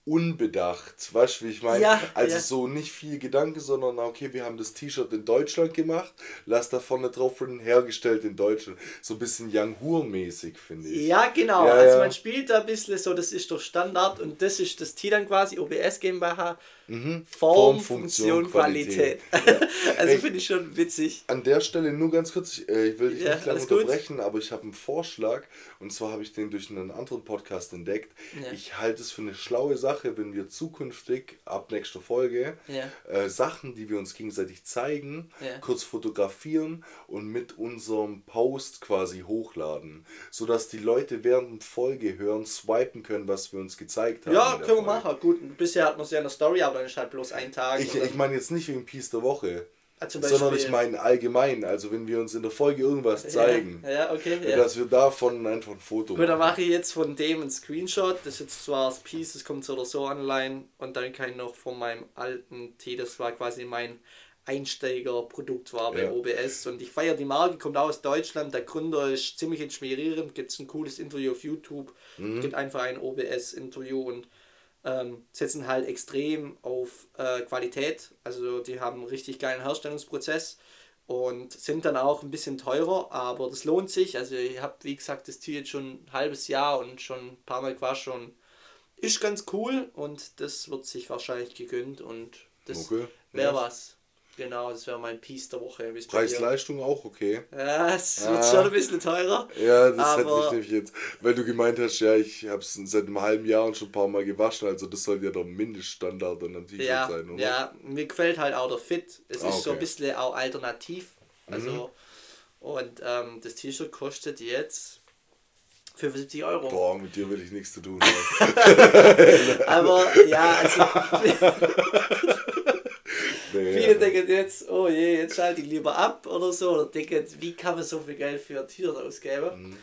S2: unbedacht. Weißt du, wie ich meine?
S1: Ja,
S2: also
S1: ja.
S2: so nicht viel Gedanke, sondern okay, wir haben das T-Shirt in Deutschland gemacht, lass da vorne drauf drin, hergestellt in Deutschland. So ein bisschen Young Hur-mäßig, finde ich.
S1: Ja, genau.
S2: Ja,
S1: also man spielt da ein bisschen so, das ist doch Standard und das ist das T dann quasi, OBS GmbH,
S2: Mhm.
S1: Form,
S2: Form,
S1: Funktion,
S2: Funktion,
S1: Qualität.
S2: Qualität.
S1: also
S2: Ey.
S1: finde ich schon witzig.
S2: An der Stelle nur ganz kurz, ich, äh, ich will dich
S1: Ja,
S2: nicht lange
S1: alles gut.
S2: unterbrechen, aber ich habe einen Vorschlag und zwar habe ich den durch einen anderen Podcast entdeckt.
S1: Ja.
S2: Ich halte es für eine schlaue Sache, wenn wir zukünftig ab nächster Folge
S1: Ja.
S2: äh, Sachen, die wir uns gegenseitig zeigen,
S1: Ja.
S2: kurz fotografieren und mit unserem Post quasi hochladen, sodass die Leute während der Folge hören, swipen können, was wir uns gezeigt haben.
S1: Ja, können wir machen. Gut, bisher hat man es ja in der Story, aber dann ist halt bloß ein Tag.
S2: Ich, ich meine jetzt nicht wegen Piece der Woche,
S1: zum
S2: sondern ich meine allgemein, also wenn wir uns in der Folge irgendwas zeigen.
S1: Ja, ja okay. Ja.
S2: Dass wir davon einfach ein Foto
S1: Gut, dann mache ich jetzt von dem ein Screenshot. Das ist jetzt zwar das Piece, das kommt so oder so online. Und dann kann ich noch von meinem alten Tee, das war quasi mein Einsteigerprodukt war bei. OBS. Und ich feiere die Marke, kommt auch aus Deutschland. Der Gründer ist ziemlich inspirierend. Gibt es ein cooles Interview auf YouTube.
S2: Mhm.
S1: Gibt einfach ein OBS-Interview und ähm, setzen halt extrem auf äh, Qualität. Also die haben einen richtig geilen Herstellungsprozess und sind dann auch ein bisschen teurer, aber das lohnt sich. Also ich habe, wie gesagt, das Tier jetzt schon ein halbes Jahr und schon ein paar Mal gewaschen und ist ganz cool und das wird sich wahrscheinlich gegönnt und das
S2: Okay,
S1: wäre was. Genau, das wäre mein Piece der Woche.
S2: Preis-Leistung auch okay.
S1: Ja, es wird schon ein bisschen teurer.
S2: Ja, das aber... hätte ich nämlich jetzt, weil du gemeint hast, ja, ich habe es seit einem halben Jahr schon ein paar Mal gewaschen, also das soll ja der Mindeststandard an einem T-Shirt
S1: ja,
S2: sein, oder?
S1: Ja, mir gefällt halt auch der Fit. Es ah, ist okay. so ein bisschen auch alternativ. Also, mhm. und ähm, das T-Shirt kostet jetzt 75 Euro.
S2: Boah, mit dir will ich nichts zu tun haben.
S1: aber ja, also. Viele denken jetzt, oh je, jetzt schalte ich lieber ab oder so. Oder denken, wie kann man so viel Geld für ein T-Shirt ausgeben? Mhm.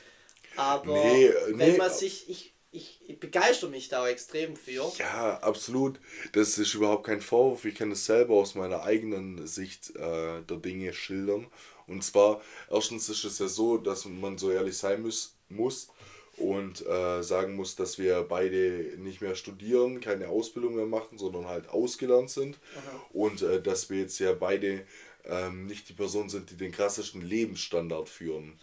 S1: Aber nee, wenn nee. man sich, ich, ich, ich begeister mich da auch extrem für.
S2: Ja, absolut. Das ist überhaupt kein Vorwurf. Ich kann das selber aus meiner eigenen Sicht äh, der Dinge schildern. Und zwar, erstens ist es ja so, dass man so ehrlich sein muss, muss und äh, sagen muss, dass wir beide nicht mehr studieren, keine Ausbildung mehr machen, sondern halt ausgelernt sind. Aha. Und äh, dass wir jetzt ja beide ähm, nicht die Person sind, die den krassesten Lebensstandard führen.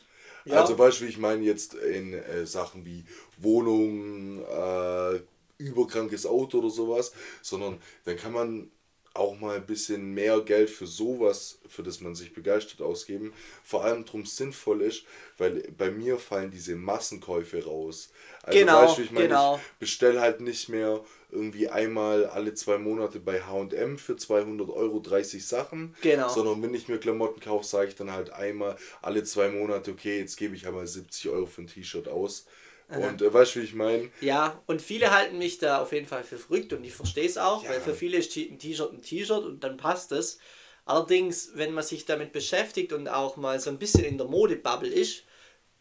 S2: Ja. Also Beispiel, ich meine jetzt in äh, Sachen wie Wohnung, äh, überkrankes Auto oder sowas, sondern dann kann man auch mal ein bisschen mehr Geld für sowas, für das man sich begeistert, ausgeben. Vor allem darum sinnvoll ist, weil bei mir fallen diese Massenkäufe raus. Also genau, weißt du, ich meine, genau. ich bestelle halt nicht mehr irgendwie einmal alle zwei Monate bei H&M für 200 Euro 30 Sachen, genau. sondern wenn ich mir Klamotten kaufe, sage ich dann halt einmal alle zwei Monate, okay, jetzt gebe ich einmal 70 Euro für ein T-Shirt aus und äh, weißt du, wie ich meine?
S1: Ja, und viele halten mich da auf jeden Fall für verrückt und ich verstehe es auch, ja. weil für viele ist ein T-Shirt ein T-Shirt und dann passt es. Allerdings, wenn man sich damit beschäftigt und auch mal so ein bisschen in der Modebubble ist,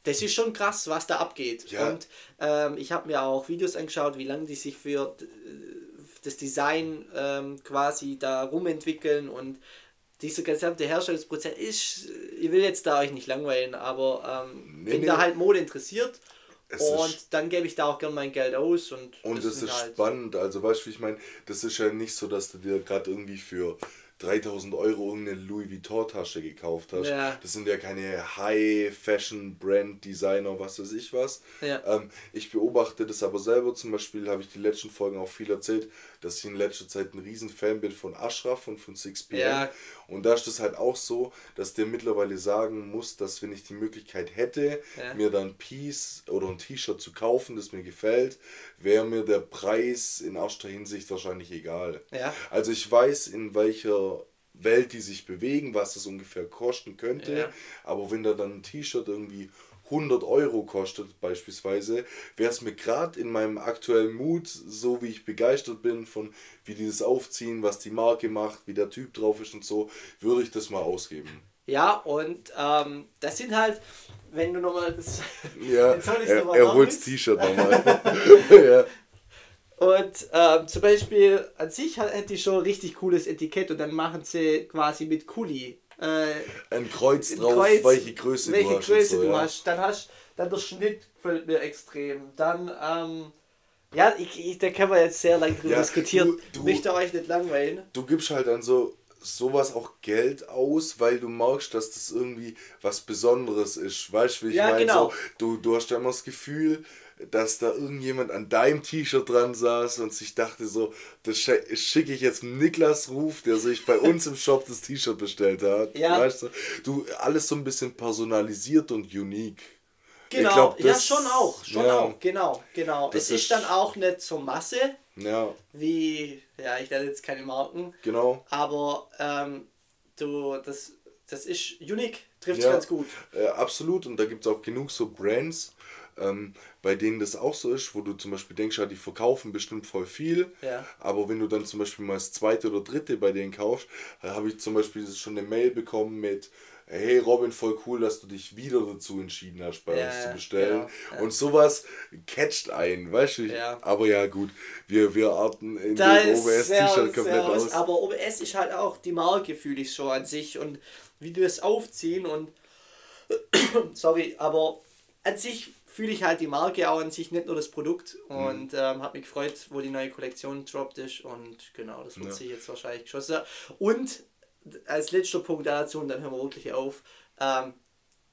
S1: das ist schon krass, was da abgeht. Ja. Und ähm, ich habe mir auch Videos angeschaut, wie lange die sich für das Design ähm, quasi da rumentwickeln und dieser gesamte Herstellungsprozess ist, ich will jetzt da euch nicht langweilen, aber ähm, nee, wenn nee. da halt Mode interessiert es und dann gebe ich da auch gerne mein Geld aus. Und,
S2: und das, das ist halt spannend. Also weißt du, wie ich meine, das ist ja nicht so, dass du dir gerade irgendwie für 3000 Euro irgendeine Louis Vuitton-Tasche gekauft hast. Ja. Das sind ja keine High-Fashion-Brand-Designer, was weiß ich was. Ja. Ähm, ich beobachte das aber selber. Zum Beispiel habe ich die letzten Folgen auch viel erzählt, dass ich in letzter Zeit ein riesen Fan bin von Ashraf und von 6pm. Ja. Und da ist es halt auch so, dass der mittlerweile sagen muss, dass wenn ich die Möglichkeit hätte, mir dann Piece oder ein T-Shirt zu kaufen, das mir gefällt, wäre mir der Preis in erster Hinsicht wahrscheinlich egal. Also ich weiß, in welcher Welt, die sich bewegen, was das ungefähr kosten könnte. Ja. Aber wenn da dann ein T-Shirt irgendwie 100 Euro kostet beispielsweise, wäre es mir gerade in meinem aktuellen Mut, so wie ich begeistert bin von wie die das aufziehen, was die Marke macht, wie der Typ drauf ist und so, würde ich das mal ausgeben.
S1: Ja, und ähm, das sind halt, wenn du nochmal das...
S2: Ja, er, er holt das T-Shirt nochmal.
S1: ja. Und ähm, zum Beispiel an sich hätte ich schon ein richtig cooles Etikett und dann machen sie quasi mit Kuli. Äh,
S2: ein Kreuz drauf, Kreuz, welche Größe
S1: welche du hast. Größe so, du ja. hast. Dann hast dann der Schnitt gefällt mir extrem. Dann, ähm, ja, ich, ich, da können wir jetzt sehr lange drüber ja, diskutieren. Du, du, möchte euch nicht langweilen.
S2: Du gibst halt dann so sowas auch Geld aus, weil du merkst, dass das irgendwie was Besonderes ist. Weißt du, wie ich ja, meine? Genau. So, du, du hast ja immer das Gefühl, dass da irgendjemand an deinem T-Shirt dran saß und sich dachte so, das schicke ich jetzt Niklas Ruf, der sich bei uns im Shop das T-Shirt bestellt hat. Ja. Weißt du? du, alles so ein bisschen personalisiert und unique.
S1: Genau, glaub, ja schon auch, schon ja, auch, genau, genau. Es ist, ist dann auch nicht zur Masse, ja. wie, ja, ich nenne jetzt keine Marken.
S2: Genau.
S1: Aber ähm, du, das, das ist unique, trifft ja, ganz gut.
S2: Äh, absolut, und da gibt es auch genug so Brands, ähm, bei denen das auch so ist, wo du zum Beispiel denkst, ja, die verkaufen bestimmt voll viel, ja. aber wenn du dann zum Beispiel mal das zweite oder dritte bei denen kaufst, habe ich zum Beispiel schon eine Mail bekommen mit, hey Robin, voll cool, dass du dich wieder dazu entschieden hast, bei ja, uns zu bestellen. Genau, Und sowas catcht ein, weißt du? Ja. Aber ja, gut, wir, wir arten in da dem
S1: OBS-T-Shirt komplett aus. Aber OBS ist halt auch die Marke, fühle ich so an sich und wie du es aufziehen und sorry, aber an sich fühle ich halt die Marke auch an sich, nicht nur das Produkt. Mhm. Und mhm. ähm, habe mich gefreut, wo die neue Kollektion droppt ist. Und genau, das wird ja. sich jetzt wahrscheinlich geschossen. Und als letzter Punkt dazu, und dann hören wir wirklich auf, ähm,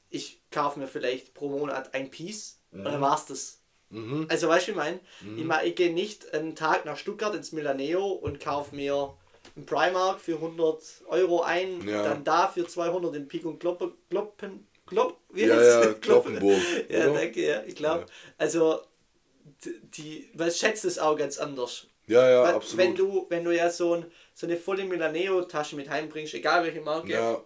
S1: ich kaufe mir vielleicht pro Monat ein Piece mhm. und dann war es das. Mhm. Also weißt du, wie ich meine? Mhm. Ich, mein, ich gehe nicht einen Tag nach Stuttgart ins Milaneo und kaufe mir im Primark für 100 Euro ein,
S2: Ja.
S1: dann da für 200 in Pik und Kloppen, Kloppen, Klopp, wie
S2: Ja,
S1: heißt
S2: ja? Kloppenburg,
S1: ja,
S2: oder?
S1: danke, ja, ich glaube.
S2: Ja.
S1: Also, die, man schätzt es auch ganz anders.
S2: Ja, ja,
S1: Weil,
S2: absolut.
S1: Wenn du, wenn du ja so, ein, so eine volle Milaneo-Tasche mit heimbringst, egal welche Marke,
S2: ja,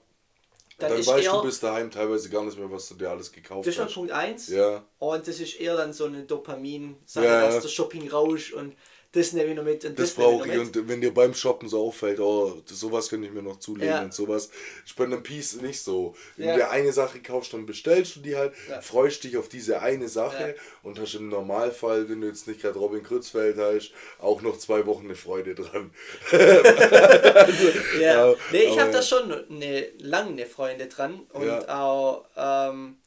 S1: dann,
S2: dann, weißt
S1: eher,
S2: du bis daheim teilweise gar nicht mehr, was du dir alles gekauft
S1: das ist schon
S2: hast.
S1: Punkt 1.
S2: Ja,
S1: Und das ist eher dann so eine Dopamin-Sache,
S2: Ja,
S1: dass der Shopping-Rausch und das nehme ich noch mit und
S2: das
S1: das,
S2: brauche ich.
S1: mit.
S2: Und wenn dir beim Shoppen so auffällt, oh, sowas könnte ich mir noch zulegen
S1: Ja.
S2: und sowas. Ich bin einem Piece nicht so. Wenn
S1: Ja.
S2: du dir eine Sache kaufst, dann bestellst du die halt,
S1: Ja.
S2: freust dich auf diese eine Sache und hast im Normalfall, wenn du jetzt nicht gerade Robin Krützfeld hast, auch noch zwei Wochen eine Freude dran.
S1: Ja.
S2: Ja,
S1: nee, ich
S2: aber-
S1: habe da schon eine, lange eine Freunde dran und auch ähm,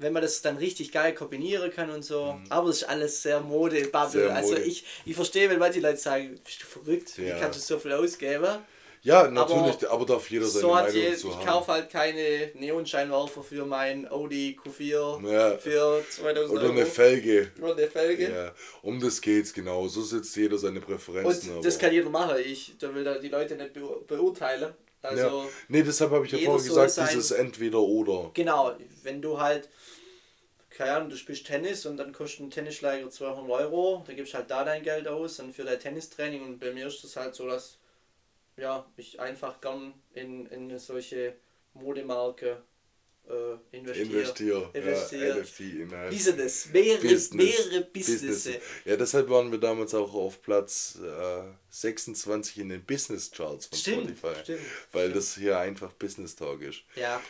S1: wenn man das dann richtig geil kombinieren kann und so. Aber das ist alles sehr Mode, Bubble.
S2: Mhm. Sehr
S1: Also
S2: Mode.
S1: ich, ich verstehe, wenn manche Leute sagen, bist du verrückt, wie
S2: Ja.
S1: kannst du so viel ausgeben?
S2: Ja, natürlich, aber, darf jeder seine
S1: So
S2: Meinung
S1: je,
S2: zu
S1: ich
S2: haben.
S1: kaufe halt keine Neonscheinwerfer für mein Audi Q4
S2: Ja.
S1: für 2000
S2: Oder
S1: Euro.
S2: eine Felge.
S1: Oder eine Felge.
S2: Ja, um das geht's genau. So setzt jeder seine Präferenzen.
S1: Und das
S2: aber-
S1: kann jeder machen. Ich da will da die Leute nicht beur- beurteilen. Also
S2: ja. Nee, deshalb habe ich ja vorher gesagt, dieses Entweder-Oder.
S1: genau, wenn du halt, keine Ahnung, du spielst Tennis und dann kostet ein Tennisschläger 200 Euro, da gibst halt da dein Geld aus dann für dein Tennistraining und bei mir ist das halt so, dass ja, ich einfach gern in, in eine solche Modemarke äh, investiere.
S2: Investier.
S1: Investier.
S2: Ja, NFT, Inhalt.
S1: Business, mehrere,
S2: Business.
S1: mehrere Business.
S2: Ja, deshalb waren wir damals auch auf Platz äh, 26 in den Business Charts von
S1: Stimmt,
S2: Spotify.
S1: stimmt,
S2: weil
S1: stimmt.
S2: das hier einfach Business Talk ist.
S1: Ja.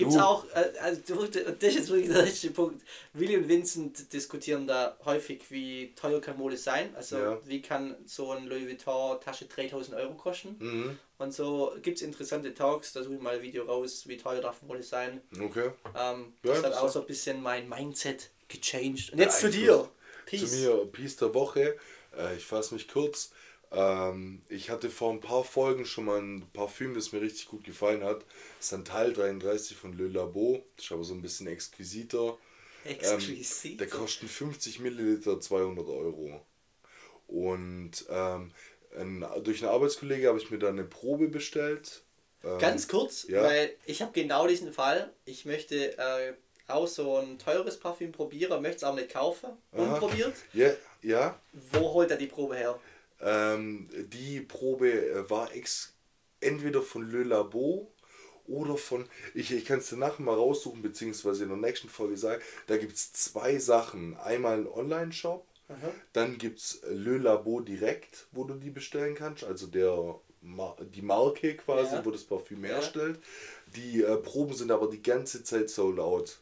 S1: Gibt es
S2: Du-
S1: auch, äh, also und das ist wirklich der letzte Punkt. Willi und Vincent diskutieren da häufig, wie teuer kann Mode sein. Also
S2: Ja.
S1: wie kann so ein Louis Vuitton Tasche 3000 Euro kosten.
S2: Mhm.
S1: Und so gibt es interessante Talks, da suche ich mal ein Video raus, wie teuer darf Mode sein.
S2: Okay.
S1: Ähm,
S2: Ja,
S1: das hat auch so ein bisschen mein Mindset gechanged. Und jetzt zu dir. Peace.
S2: Zu mir, Peace der Woche. Äh, ich fasse mich kurz. Ähm, ich hatte vor ein paar Folgen schon mal ein Parfüm, das mir richtig gut gefallen hat. Santal 33 von Le Labo. Das ist aber so ein bisschen exquisiter.
S1: Exquisit.
S2: Ähm, der kostet 50 Milliliter 200 Euro. Und ähm, ein, durch einen Arbeitskollege habe ich mir dann eine Probe bestellt. Ähm,
S1: Ganz kurz,
S2: ja.
S1: weil ich habe genau diesen Fall. Ich möchte äh, auch so ein teures Parfüm probieren, möchte es aber nicht kaufen. Unprobiert.
S2: Ja, ja.
S1: Wo holt er die Probe her?
S2: Ähm, die Probe äh, war ex entweder von Le Labo oder von, ich, ich kann es dir nachher mal raussuchen, beziehungsweise in der nächsten Folge sagen, da gibt es zwei Sachen. Einmal einen Online-Shop, dann gibt es Le Labo direkt, wo du die bestellen kannst, also der, die Marke quasi,
S1: Ja.
S2: wo das Parfüm
S1: Ja.
S2: herstellt. Die äh, Proben sind aber die ganze Zeit sold out.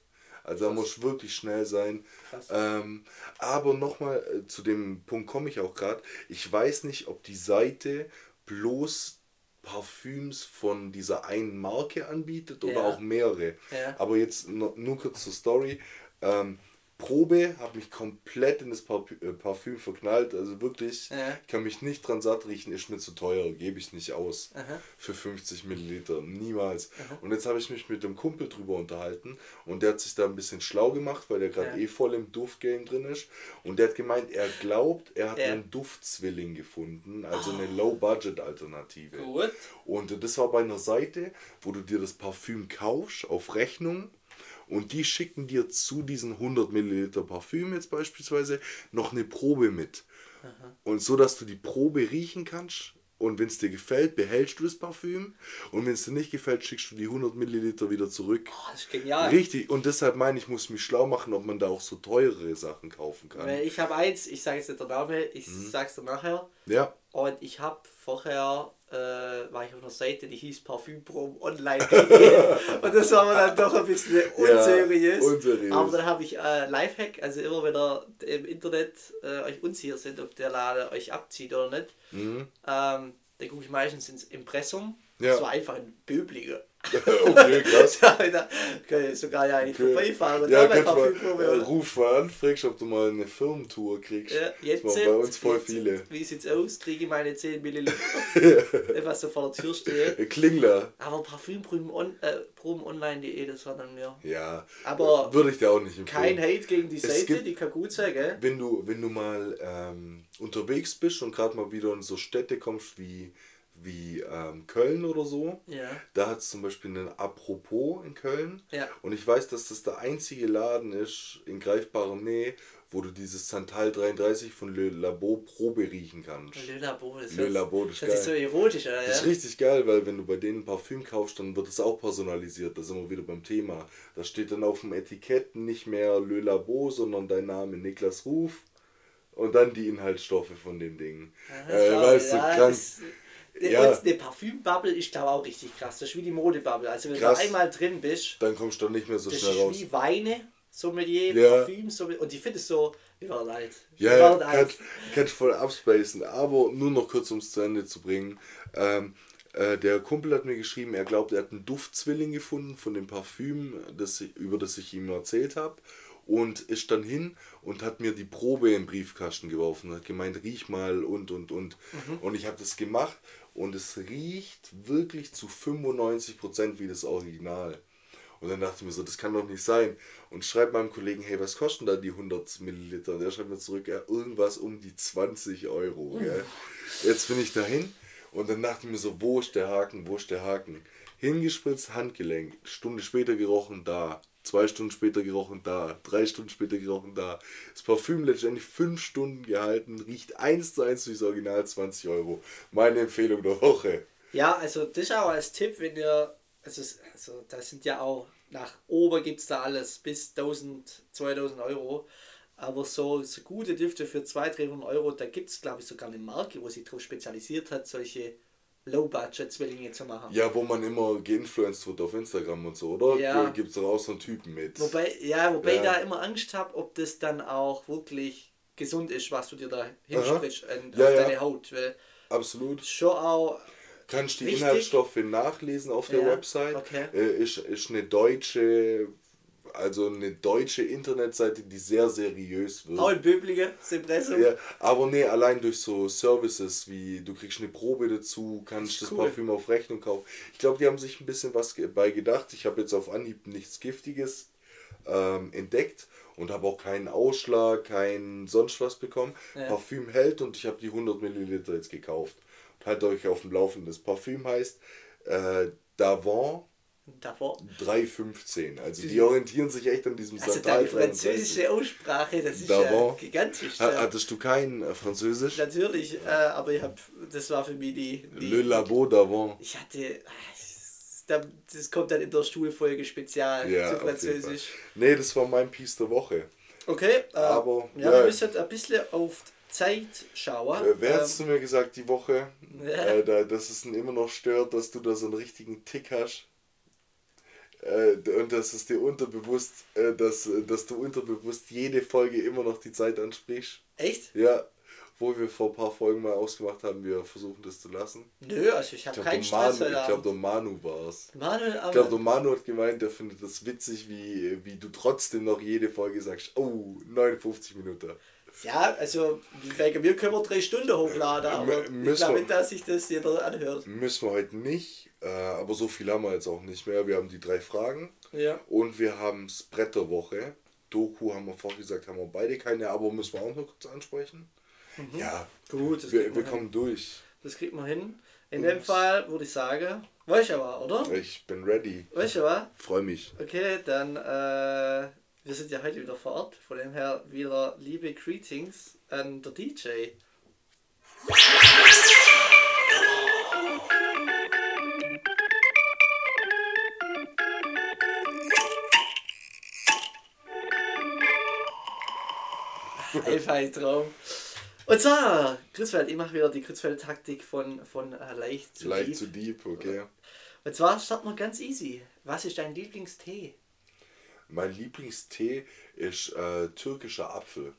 S2: Also da muss wirklich schnell sein. Ähm, aber nochmal, äh, zu dem Punkt komme ich auch gerade. Ich weiß nicht, ob die Seite bloß Parfüms von dieser einen Marke anbietet oder
S1: Ja.
S2: auch mehrere.
S1: Ja.
S2: Aber jetzt nur, nur kurz zur Story. Ähm, Probe habe mich komplett in das äh, Parfüm verknallt. Also wirklich,
S1: Ja.
S2: ich kann mich nicht dran satt riechen, ist mir zu teuer, gebe ich nicht aus.
S1: Aha.
S2: Für 50 Milliliter, niemals. Und jetzt habe ich mich mit dem Kumpel drüber unterhalten und der hat sich da ein bisschen schlau gemacht, weil der gerade
S1: Ja.
S2: eh voll im Duftgame drin ist. Und der hat gemeint, er glaubt, er hat
S1: Ja.
S2: einen Duftzwilling gefunden, also
S1: Ah.
S2: eine Low-Budget-Alternative.
S1: Gut.
S2: Und das war bei einer Seite, wo du dir das Parfüm kaufst auf Rechnung und die schicken dir zu diesen 100 Milliliter Parfüm jetzt beispielsweise noch eine Probe mit. Und so, dass du die Probe riechen kannst und wenn es dir gefällt, behältst du das Parfüm und wenn es dir nicht gefällt, schickst du die 100 Milliliter wieder zurück.
S1: Oh, das ist genial.
S2: Richtig, und deshalb meine ich, muss mich schlau machen, ob man da auch so teurere Sachen kaufen kann.
S1: Weil ich habe eins, ich sage jetzt nicht der Name, ich
S2: Mhm.
S1: sag's dir nachher.
S2: Ja,
S1: Und ich habe vorher, äh, war ich auf einer Seite, die hieß Parfümprom online. und das war mir dann doch ein bisschen unseriös.
S2: unseriös.
S1: Aber dann habe ich äh, Lifehack, also immer wenn ihr im Internet äh, euch unsicher sind, ob der Laden euch abzieht oder nicht, ähm, dann gucke ich meistens ins Impressum.
S2: Mhm. Ja.
S1: Das war einfach ein Böbliger.
S2: okay, krass.
S1: da kann ich sogar ja nicht vorbeifahren. und
S2: Ja, kannst mal,
S1: Parfümprobe,
S2: äh, ruf mal an, fragst, ob du mal eine Firmentour kriegst.
S1: Ja, jetzt
S2: das bei uns voll viele.
S1: Wie sieht's aus? Kriege ich meine 10 Milliliter? Einfach so vor der Tür stehe.
S2: Äh, Klingler.
S1: Aber Parfümproben on, äh, probenonline.de, das war dann mir.
S2: Ja.
S1: Aber
S2: würde ich dir auch nicht empfehlen.
S1: Kein Hate gegen die Seite,
S2: gibt-
S1: die kann gut sein, gell?
S2: Wenn du, wenn du mal ähm, unterwegs bist und gerade mal wieder in so Städte kommst wie wie ähm, Köln oder so.
S1: Ja.
S2: Da hat es zum Beispiel einen Apropos in Köln.
S1: Ja.
S2: Und ich weiß, dass das der einzige Laden ist in greifbarer Nähe, wo du dieses Santal 33 von Le Labo Probe riechen kannst.
S1: Le Labo, das
S2: Le
S1: hört-
S2: Labo, das ist
S1: das ist so erotisch, oder?
S2: Das ist richtig geil, weil wenn du bei denen Parfüm kaufst, dann wird es auch personalisiert. Da sind wir wieder beim Thema. Da steht dann auf dem Etikett nicht mehr Le Labo, sondern dein Name Niklas Ruf und dann die Inhaltsstoffe von dem Ding. Äh,
S1: Ja,
S2: weißt du, krank.
S1: Das-
S2: Ja.
S1: Und eine Parfümbubble ist glaube auch richtig krass. Das ist wie die Modebubble. Also wenn
S2: Krass.
S1: du einmal drin bist,
S2: Dann kommst du dann nicht mehr so
S1: das
S2: schnell
S1: ist
S2: raus.
S1: wie Weine, Sommelier,
S2: Ja.
S1: Parfüm, Sommelier. Und ich finde es so, wir werden alt.
S2: Ja,
S1: wir werden alt.
S2: kannst voll abspacen. Aber nur noch kurz, um es zu Ende zu bringen. Ähm, äh, der Kumpel hat mir geschrieben, er glaubt, er hat einen Duftzwilling gefunden von dem Parfüm, das, ich- über das ich ihm erzählt habe. Und ist dann hin und hat mir die Probe im Briefkasten geworfen. Hat gemeint, riech mal und und und. Und ich habe das gemacht und es riecht wirklich zu 95% wie das Original. Und dann dachte ich mir so, das kann doch nicht sein. Und schreibe meinem Kollegen, hey, was kosten da die 100 Milliliter? Und der schreibt mir zurück, ja, irgendwas um die 20 Euro. Gell? Jetzt bin ich dahin und dann dachte ich mir so, wo ist der Haken, wo ist der Haken? Hingespritzt, Handgelenk, Stunde später gerochen, da. Zwei Stunden später gerochen, da. Drei Stunden später gerochen, da. Das Parfüm letztendlich fünf Stunden gehalten, riecht eins zu eins durchs Original 20 Euro. Meine Empfehlung der Woche.
S1: Ja, also das auch als Tipp, wenn ihr, also, also da sind ja auch, nach oben gibt es da alles bis 1000, 2000 Euro. Aber so, so gute Düfte für 200, 300 Euro, da gibt es glaube ich sogar eine Marke, wo sich darauf spezialisiert hat, solche Low-Budget-Zwillinge zu machen.
S2: Ja, wo man immer geinfluenced wird auf Instagram und so, oder?
S1: Ja.
S2: Gibt es doch auch so einen Typen mit.
S1: Wobei, ja, wobei
S2: Ja.
S1: ich da immer Angst habe, ob das dann auch wirklich gesund ist, was du dir da hinsprichst an-
S2: Ja,
S1: auf
S2: ja.
S1: deine Haut. Weil
S2: Absolut.
S1: schon auch,
S2: Kannst du die
S1: Wichtig.
S2: Inhaltsstoffe nachlesen auf der
S1: Ja,
S2: Website.
S1: okay.
S2: Äh, ist, ist eine deutsche, also eine deutsche Internetseite, die sehr seriös wird.
S1: auch in Böblinge, das Impressum.
S2: Ja, aber nee, allein durch so Services wie du kriegst eine Probe dazu, kannst das
S1: Cool.
S2: Parfüm auf Rechnung kaufen. Ich glaube, die haben sich ein bisschen was bei gedacht. Ich habe jetzt auf Anhieb nichts Giftiges ähm, entdeckt und habe auch keinen Ausschlag, kein sonst was bekommen.
S1: Ja.
S2: Parfüm hält und ich habe die 100 Milliliter jetzt gekauft. Und halt euch auf dem Laufenden. Das Parfüm heißt äh, Davant
S1: Davor.
S2: 315. Also die orientieren sich echt an diesem
S1: Also
S2: Santal
S1: deine französische Aussprache, das ist ja gigantisch.
S2: Ha-. Hattest du kein äh, Französisch?
S1: Natürlich, äh, aber ich hab, das war für mich die. die
S2: Le Labo d'avant.
S1: ich hatte. Das, da- das kommt dann in der Stuhlfolge spezial
S2: Ja,
S1: zu. Französisch.
S2: Nee, das war mein Piece der Woche.
S1: Okay, äh,
S2: Aber,
S1: ja,
S2: ja.
S1: wir müssen ein bisschen auf Zeit schauen.
S2: Äh, wer
S1: Ähm,
S2: hast du mir gesagt die Woche,
S1: Ja.
S2: äh, da, dass es ihn immer noch stört, dass du da so einen richtigen Tick hast? Äh, und dass es dir unterbewusst, äh, dass, äh, dass du unterbewusst jede Folge immer noch die Zeit ansprichst.
S1: echt?
S2: Ja, wo wir vor ein paar Folgen mal ausgemacht haben, wir versuchen das zu lassen.
S1: Nö, also ich habe
S2: glaube,
S1: keinen Stress
S2: Manu, ich glaub,
S1: Abend.
S2: der Manu war es. Ich glaube, der Manu hat gemeint, der findet das witzig, wie, wie du trotzdem noch jede Folge sagst, oh, 59 Minuten.
S1: Ja, also wegen mir können wir drei Stunden hochladen, aber
S2: M-
S1: ich glaube
S2: wir-
S1: dass sich das jeder anhört.
S2: Müssen wir heute nicht, äh, aber so viel haben wir jetzt auch nicht mehr. Wir haben die drei Fragen
S1: Ja.
S2: und wir haben Bretterwoche. Doku haben wir vorher gesagt, haben wir beide keine, aber müssen wir auch noch kurz ansprechen. Ja,
S1: Gut, das
S2: wir, wir kommen durch.
S1: Das kriegt man hin. In dem Fall würde ich sagen, weißt du aber, oder?
S2: Ich bin ready.
S1: Weißt du was?
S2: Freue mich.
S1: Okay, dann, äh, wir sind ja heute wieder vor Ort, von dem her wieder liebe Greetings an der DJ. Einfach ein Traum. Und zwar, Gritzfeld, ich mache wieder die Gritzfeld-Taktik von, von äh, leicht zu
S2: Leicht
S1: deep.
S2: zu deep, okay.
S1: Und zwar starten wir ganz easy. Was ist dein Lieblingstee?
S2: Mein Lieblingstee ist äh, türkischer Apfel.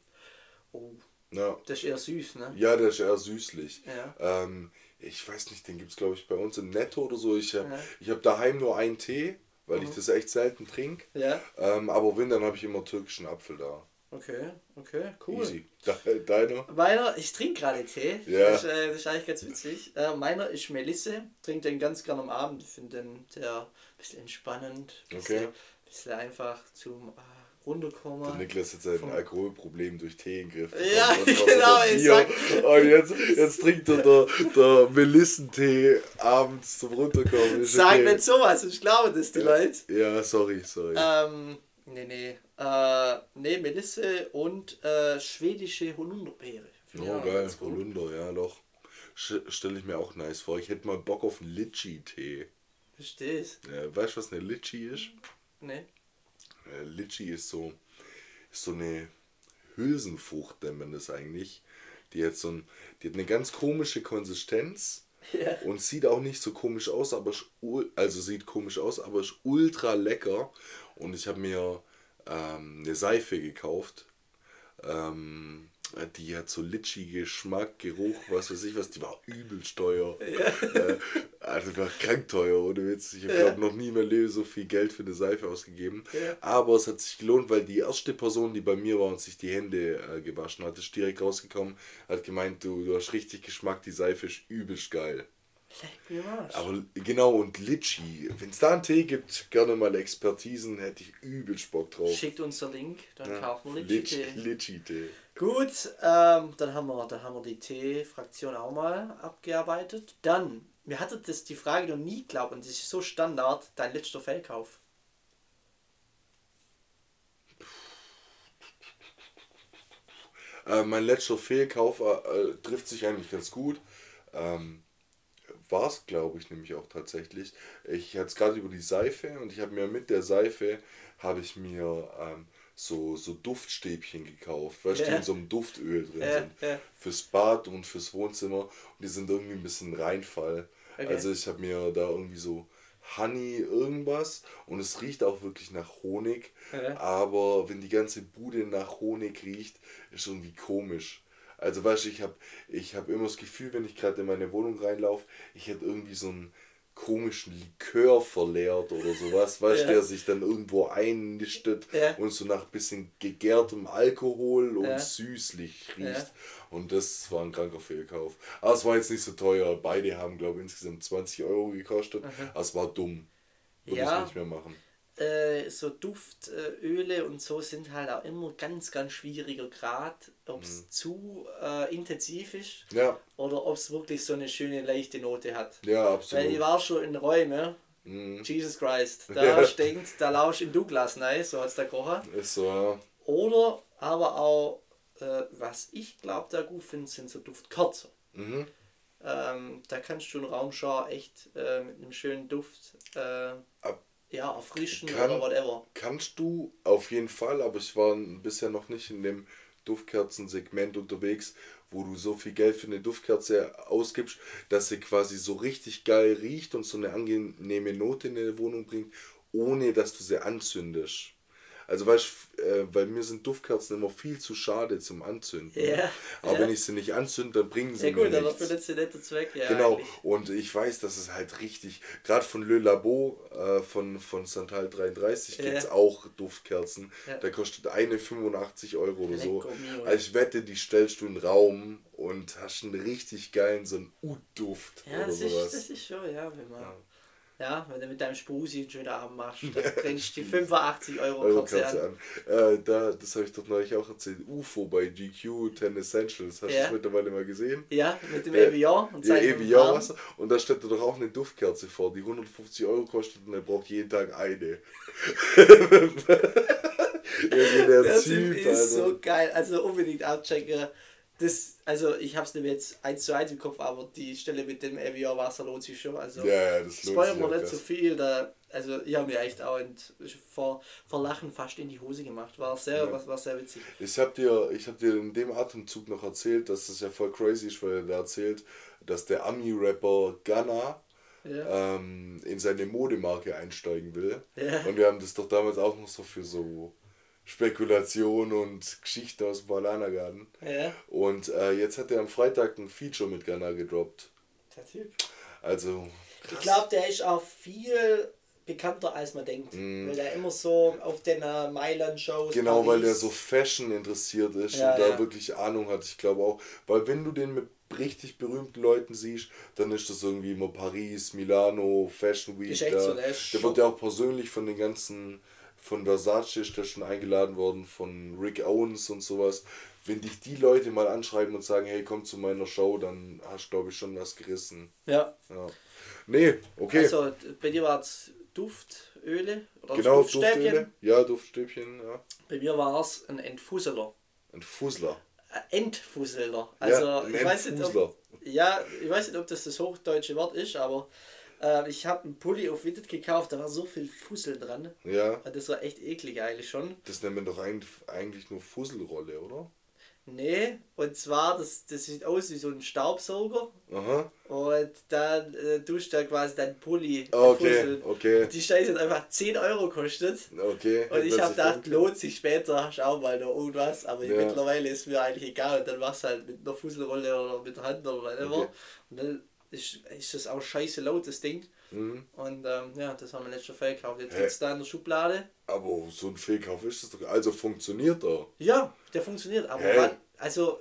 S1: Oh,
S2: Ja.
S1: das ist eher süß, ne?
S2: Ja, der ist eher süßlich.
S1: Ja.
S2: Ähm, ich weiß nicht, den gibt es glaube ich bei uns im Netto oder so. Ich habe
S1: Ja.
S2: ich hab daheim nur einen Tee, weil ich das echt selten trinke.
S1: Ja.
S2: Ähm, aber wenn, dann habe ich immer türkischen Apfel da.
S1: Okay, okay, cool.
S2: Easy. De deiner?
S1: Meiner, ich trinke gerade Tee.
S2: Ja.
S1: Das, ist, äh, das ist eigentlich ganz witzig. Äh, meiner ist Melisse. Trinke den ganz gerne am Abend. Ich finde den der ein bisschen entspannend. Bisschen,
S2: Okay.
S1: bisschen einfach zum äh, runterkommen.
S2: Der Niklas hat sein Alkoholproblem durch Tee in Griff.
S1: Ja, genau, exakt.
S2: Und jetzt, jetzt trinkt er der, der Melissentee abends zum Runterkommen.
S1: Sag
S2: okay.
S1: nicht sowas, ich glaube das die Leute.
S2: Ja, sorry, sorry.
S1: Ähm, nee, nee. Äh, nee, Melisse und äh, schwedische Holunderbeere.
S2: Oh,
S1: auch
S2: geil. Holunder, ja, doch. Stelle ich mir auch nice vor. Ich hätte mal Bock auf einen Litchi-Tee.
S1: Verstehst
S2: Ja, weißt du, was eine Litchi ist?
S1: Nee.
S2: Äh, Litchi ist so, ist so eine Hülsenfrucht, nennt man das eigentlich. Die hat so ein, die hat eine ganz komische Konsistenz
S1: Ja.
S2: und sieht auch nicht so komisch aus, aber also sieht komisch aus, aber ist ultra lecker. Und ich habe mir ähm, eine Seife gekauft. Ähm, die hat so Litschi-Geschmack, Geruch, was weiß ich was, die war übelst teuer. Äh, also war krank teuer, ohne Witz. Ich habe
S1: Ja.
S2: glaube noch nie in meinem Leben so viel Geld für eine Seife ausgegeben.
S1: Ja.
S2: Aber es hat sich gelohnt, weil die erste Person, die bei mir war und sich die Hände äh, gewaschen hat, ist direkt rausgekommen, hat gemeint, du, du hast richtig Geschmack, die Seife ist übelst geil.
S1: Leck mir was.
S2: Aber genau, und Litschi, wenn es da einen Tee gibt, gerne mal Expertisen, hätte ich übelst Bock drauf.
S1: Schickt uns den Link, dann
S2: Ja,
S1: kaufen wir
S2: Litchi-
S1: Litchi-Tee.
S2: Litschi-Tee.
S1: Gut, ähm, dann, haben wir, dann haben wir die Tee-Fraktion auch mal abgearbeitet. Dann, mir hatte das die Frage noch nie geglaubt und das ist so Standard, dein letzter Fehlkauf.
S2: Äh, mein letzter Fehlkauf äh, äh, trifft sich eigentlich ganz gut. Ähm, war es, glaube ich, nämlich auch tatsächlich. Ich hatte es gerade über die Seife und ich habe mir mit der Seife habe ich mir ähm, so, so Duftstäbchen gekauft, weißt du, die
S1: Ja.
S2: in so einem Duftöl drin
S1: Ja,
S2: sind.
S1: ja.
S2: Fürs Bad und fürs Wohnzimmer. Und die sind irgendwie ein bisschen Reinfall.
S1: Okay.
S2: Also ich habe mir da irgendwie so Honey irgendwas und es riecht auch wirklich nach Honig. Aber wenn die ganze Bude nach Honig riecht, ist irgendwie komisch. Also weißt du, ich habe ich hab immer das Gefühl, wenn ich gerade in meine Wohnung reinlaufe, ich hätte irgendwie so einen komischen Likör verleert oder sowas, weißt du,
S1: Ja.
S2: der sich dann irgendwo einnistet
S1: Ja.
S2: und so nach bisschen gegärtem Alkohol und
S1: Ja.
S2: süßlich riecht. Und das war ein kranker Fehlkauf. Aber es war jetzt nicht so teuer. Beide haben, glaube ich, insgesamt 20 Euro gekostet. Aber es war dumm. Würde ich nicht mehr machen.
S1: Äh, so Duftöle und so sind halt auch immer ganz, ganz schwieriger Grad, ob es
S2: Mhm.
S1: zu äh, intensiv ist
S2: Ja,
S1: oder ob es wirklich so eine schöne leichte Note hat.
S2: ja,
S1: Weil
S2: absolut.
S1: ich war schon in Räumen,
S2: Mhm.
S1: Jesus Christ, da stinkt, da lausch in Douglas rein, so hat's der Kocher.
S2: Ist so, ja.
S1: Oder aber auch, äh, was ich glaube, da gut finde, sind so Duftkerzen.
S2: Mhm.
S1: Ähm, da kannst du einen Raum schon echt äh, mit einem schönen Duft äh,
S2: Ab-
S1: ja, erfrischen
S2: Kann-
S1: oder whatever.
S2: Kannst du auf jeden Fall, aber ich war bisher noch nicht in dem Duftkerzen-Segment unterwegs, wo du so viel Geld für eine Duftkerze ausgibst, dass sie quasi so richtig geil riecht und so eine angenehme Note in die Wohnung bringt, ohne dass du sie anzündest. Also weißt äh, weil mir sind Duftkerzen immer viel zu schade zum Anzünden.
S1: Ja,
S2: Aber
S1: ja.
S2: wenn ich sie nicht anzünde, dann bringen sie
S1: Ja gut,
S2: mir
S1: aber
S2: nichts.
S1: für den netten Zweck, ja.
S2: Genau,
S1: eigentlich.
S2: und ich weiß, dass es halt richtig, gerade von Le Labo äh, von, von Santal 33
S1: Ja.
S2: gibt es auch Duftkerzen.
S1: Ja.
S2: Da kostet eine 85 Euro oder so. Also ich wette, die stellst du in den Raum und hast einen richtig geilen, so einen Ud-Duft
S1: Ja,
S2: oder
S1: das ist,
S2: sowas.
S1: das ist schon, ja, wenn man. Ja, wenn du mit deinem Spusi einen schönen Abend machst, dann bringst du die 85 Euro
S2: Euro
S1: an.
S2: an. Äh, da, das habe ich doch neulich auch erzählt. UFO bei GQ 10 Essentials. Hast du
S1: Ja.
S2: das mittlerweile mal gesehen?
S1: Ja, mit dem
S2: Äh,
S1: Evian und
S2: Ja, Evian. Wasser. Und da stellt er doch auch eine Duftkerze vor, die 150 Euro kostet und er braucht jeden Tag eine. Der
S1: Der
S2: Typ,
S1: ist
S2: Alter.
S1: so geil, also unbedingt abchecken. Das, also ich hab's nicht jetzt eins zu eins im Kopf, aber die Stelle mit dem Evian Wasser lohnt sich schon. Also
S2: Ja, das lohnt
S1: spoilern wir nicht
S2: krass.
S1: so viel. Da, also ich habe mir echt auch ent, vor, vor Lachen fast in die Hose gemacht. War sehr,
S2: Ja.
S1: was, war sehr witzig.
S2: Ich hab dir, ich hab dir in dem Atemzug noch erzählt, dass das ja voll crazy ist, weil er da erzählt, dass der Ami-Rapper Gunna
S1: Ja.
S2: ähm, in seine Modemarke einsteigen will.
S1: Ja.
S2: Und wir haben das doch damals auch noch so für so Spekulation und Geschichten aus dem Bananagarten.
S1: ja,
S2: Und äh, jetzt hat er am Freitag ein Feature mit Gunna gedroppt.
S1: der Typ.
S2: Also,
S1: Ich glaube, der ist auch viel bekannter als man denkt. Weil er immer so auf den äh, Mailand-Shows.
S2: Genau, weil er
S1: Paris-
S2: so Fashion interessiert ist
S1: Ja,
S2: und da
S1: ja.
S2: wirklich Ahnung hat. Ich glaube auch, weil wenn du den mit richtig berühmten Leuten siehst, dann ist das irgendwie immer Paris, Milano, Fashion Week. Da,
S1: so, der
S2: der wird ja auch persönlich von den ganzen von Versace ist der schon eingeladen worden, von Rick Owens und sowas. Wenn dich die Leute mal anschreiben und sagen, hey, komm zu meiner Show, dann hast du, glaube ich, schon was gerissen.
S1: Ja.
S2: ja. Nee, okay.
S1: Also bei dir war es Duftöle oder
S2: genau,
S1: Duftstäbchen?
S2: Duftöle. Ja, Duftstäbchen, ja.
S1: Bei mir war es ein Entfusseler.
S2: Ein
S1: Entfusseler. Also
S2: ja,
S1: ich weiß nicht, ob, ja, ich weiß nicht, ob das das hochdeutsche Wort ist, aber äh, ich habe einen Pulli auf Vinted gekauft, da war so viel Fussel dran.
S2: Ja,
S1: Das war echt eklig eigentlich schon.
S2: das nennt man doch eigentlich, nur Fusselrolle, oder?
S1: Nee, und zwar, das, das sieht aus wie so ein Staubsauger
S2: Aha.
S1: und dann äh, duscht da quasi dein Pulli.
S2: Okay,
S1: entfusselt.
S2: okay,
S1: Die Scheiße hat einfach 10 Euro gekostet.
S2: okay.
S1: Und ich habe gedacht, lohnt sich später, du auch mal noch irgendwas. Aber
S2: Ja.
S1: mittlerweile ist mir eigentlich egal. Und dann machst du halt mit einer Fusselrolle oder mit der Hand oder whatever.
S2: Okay.
S1: Und dann ist, ist das auch scheiße laut, das Ding.
S2: Mhm.
S1: Und ähm, ja, das haben wir letztes Fall gekauft. Jetzt liegt da in der Schublade.
S2: Aber so ein Fehlkauf ist das doch. Also funktioniert er.
S1: Ja, der funktioniert. Aber wann, also,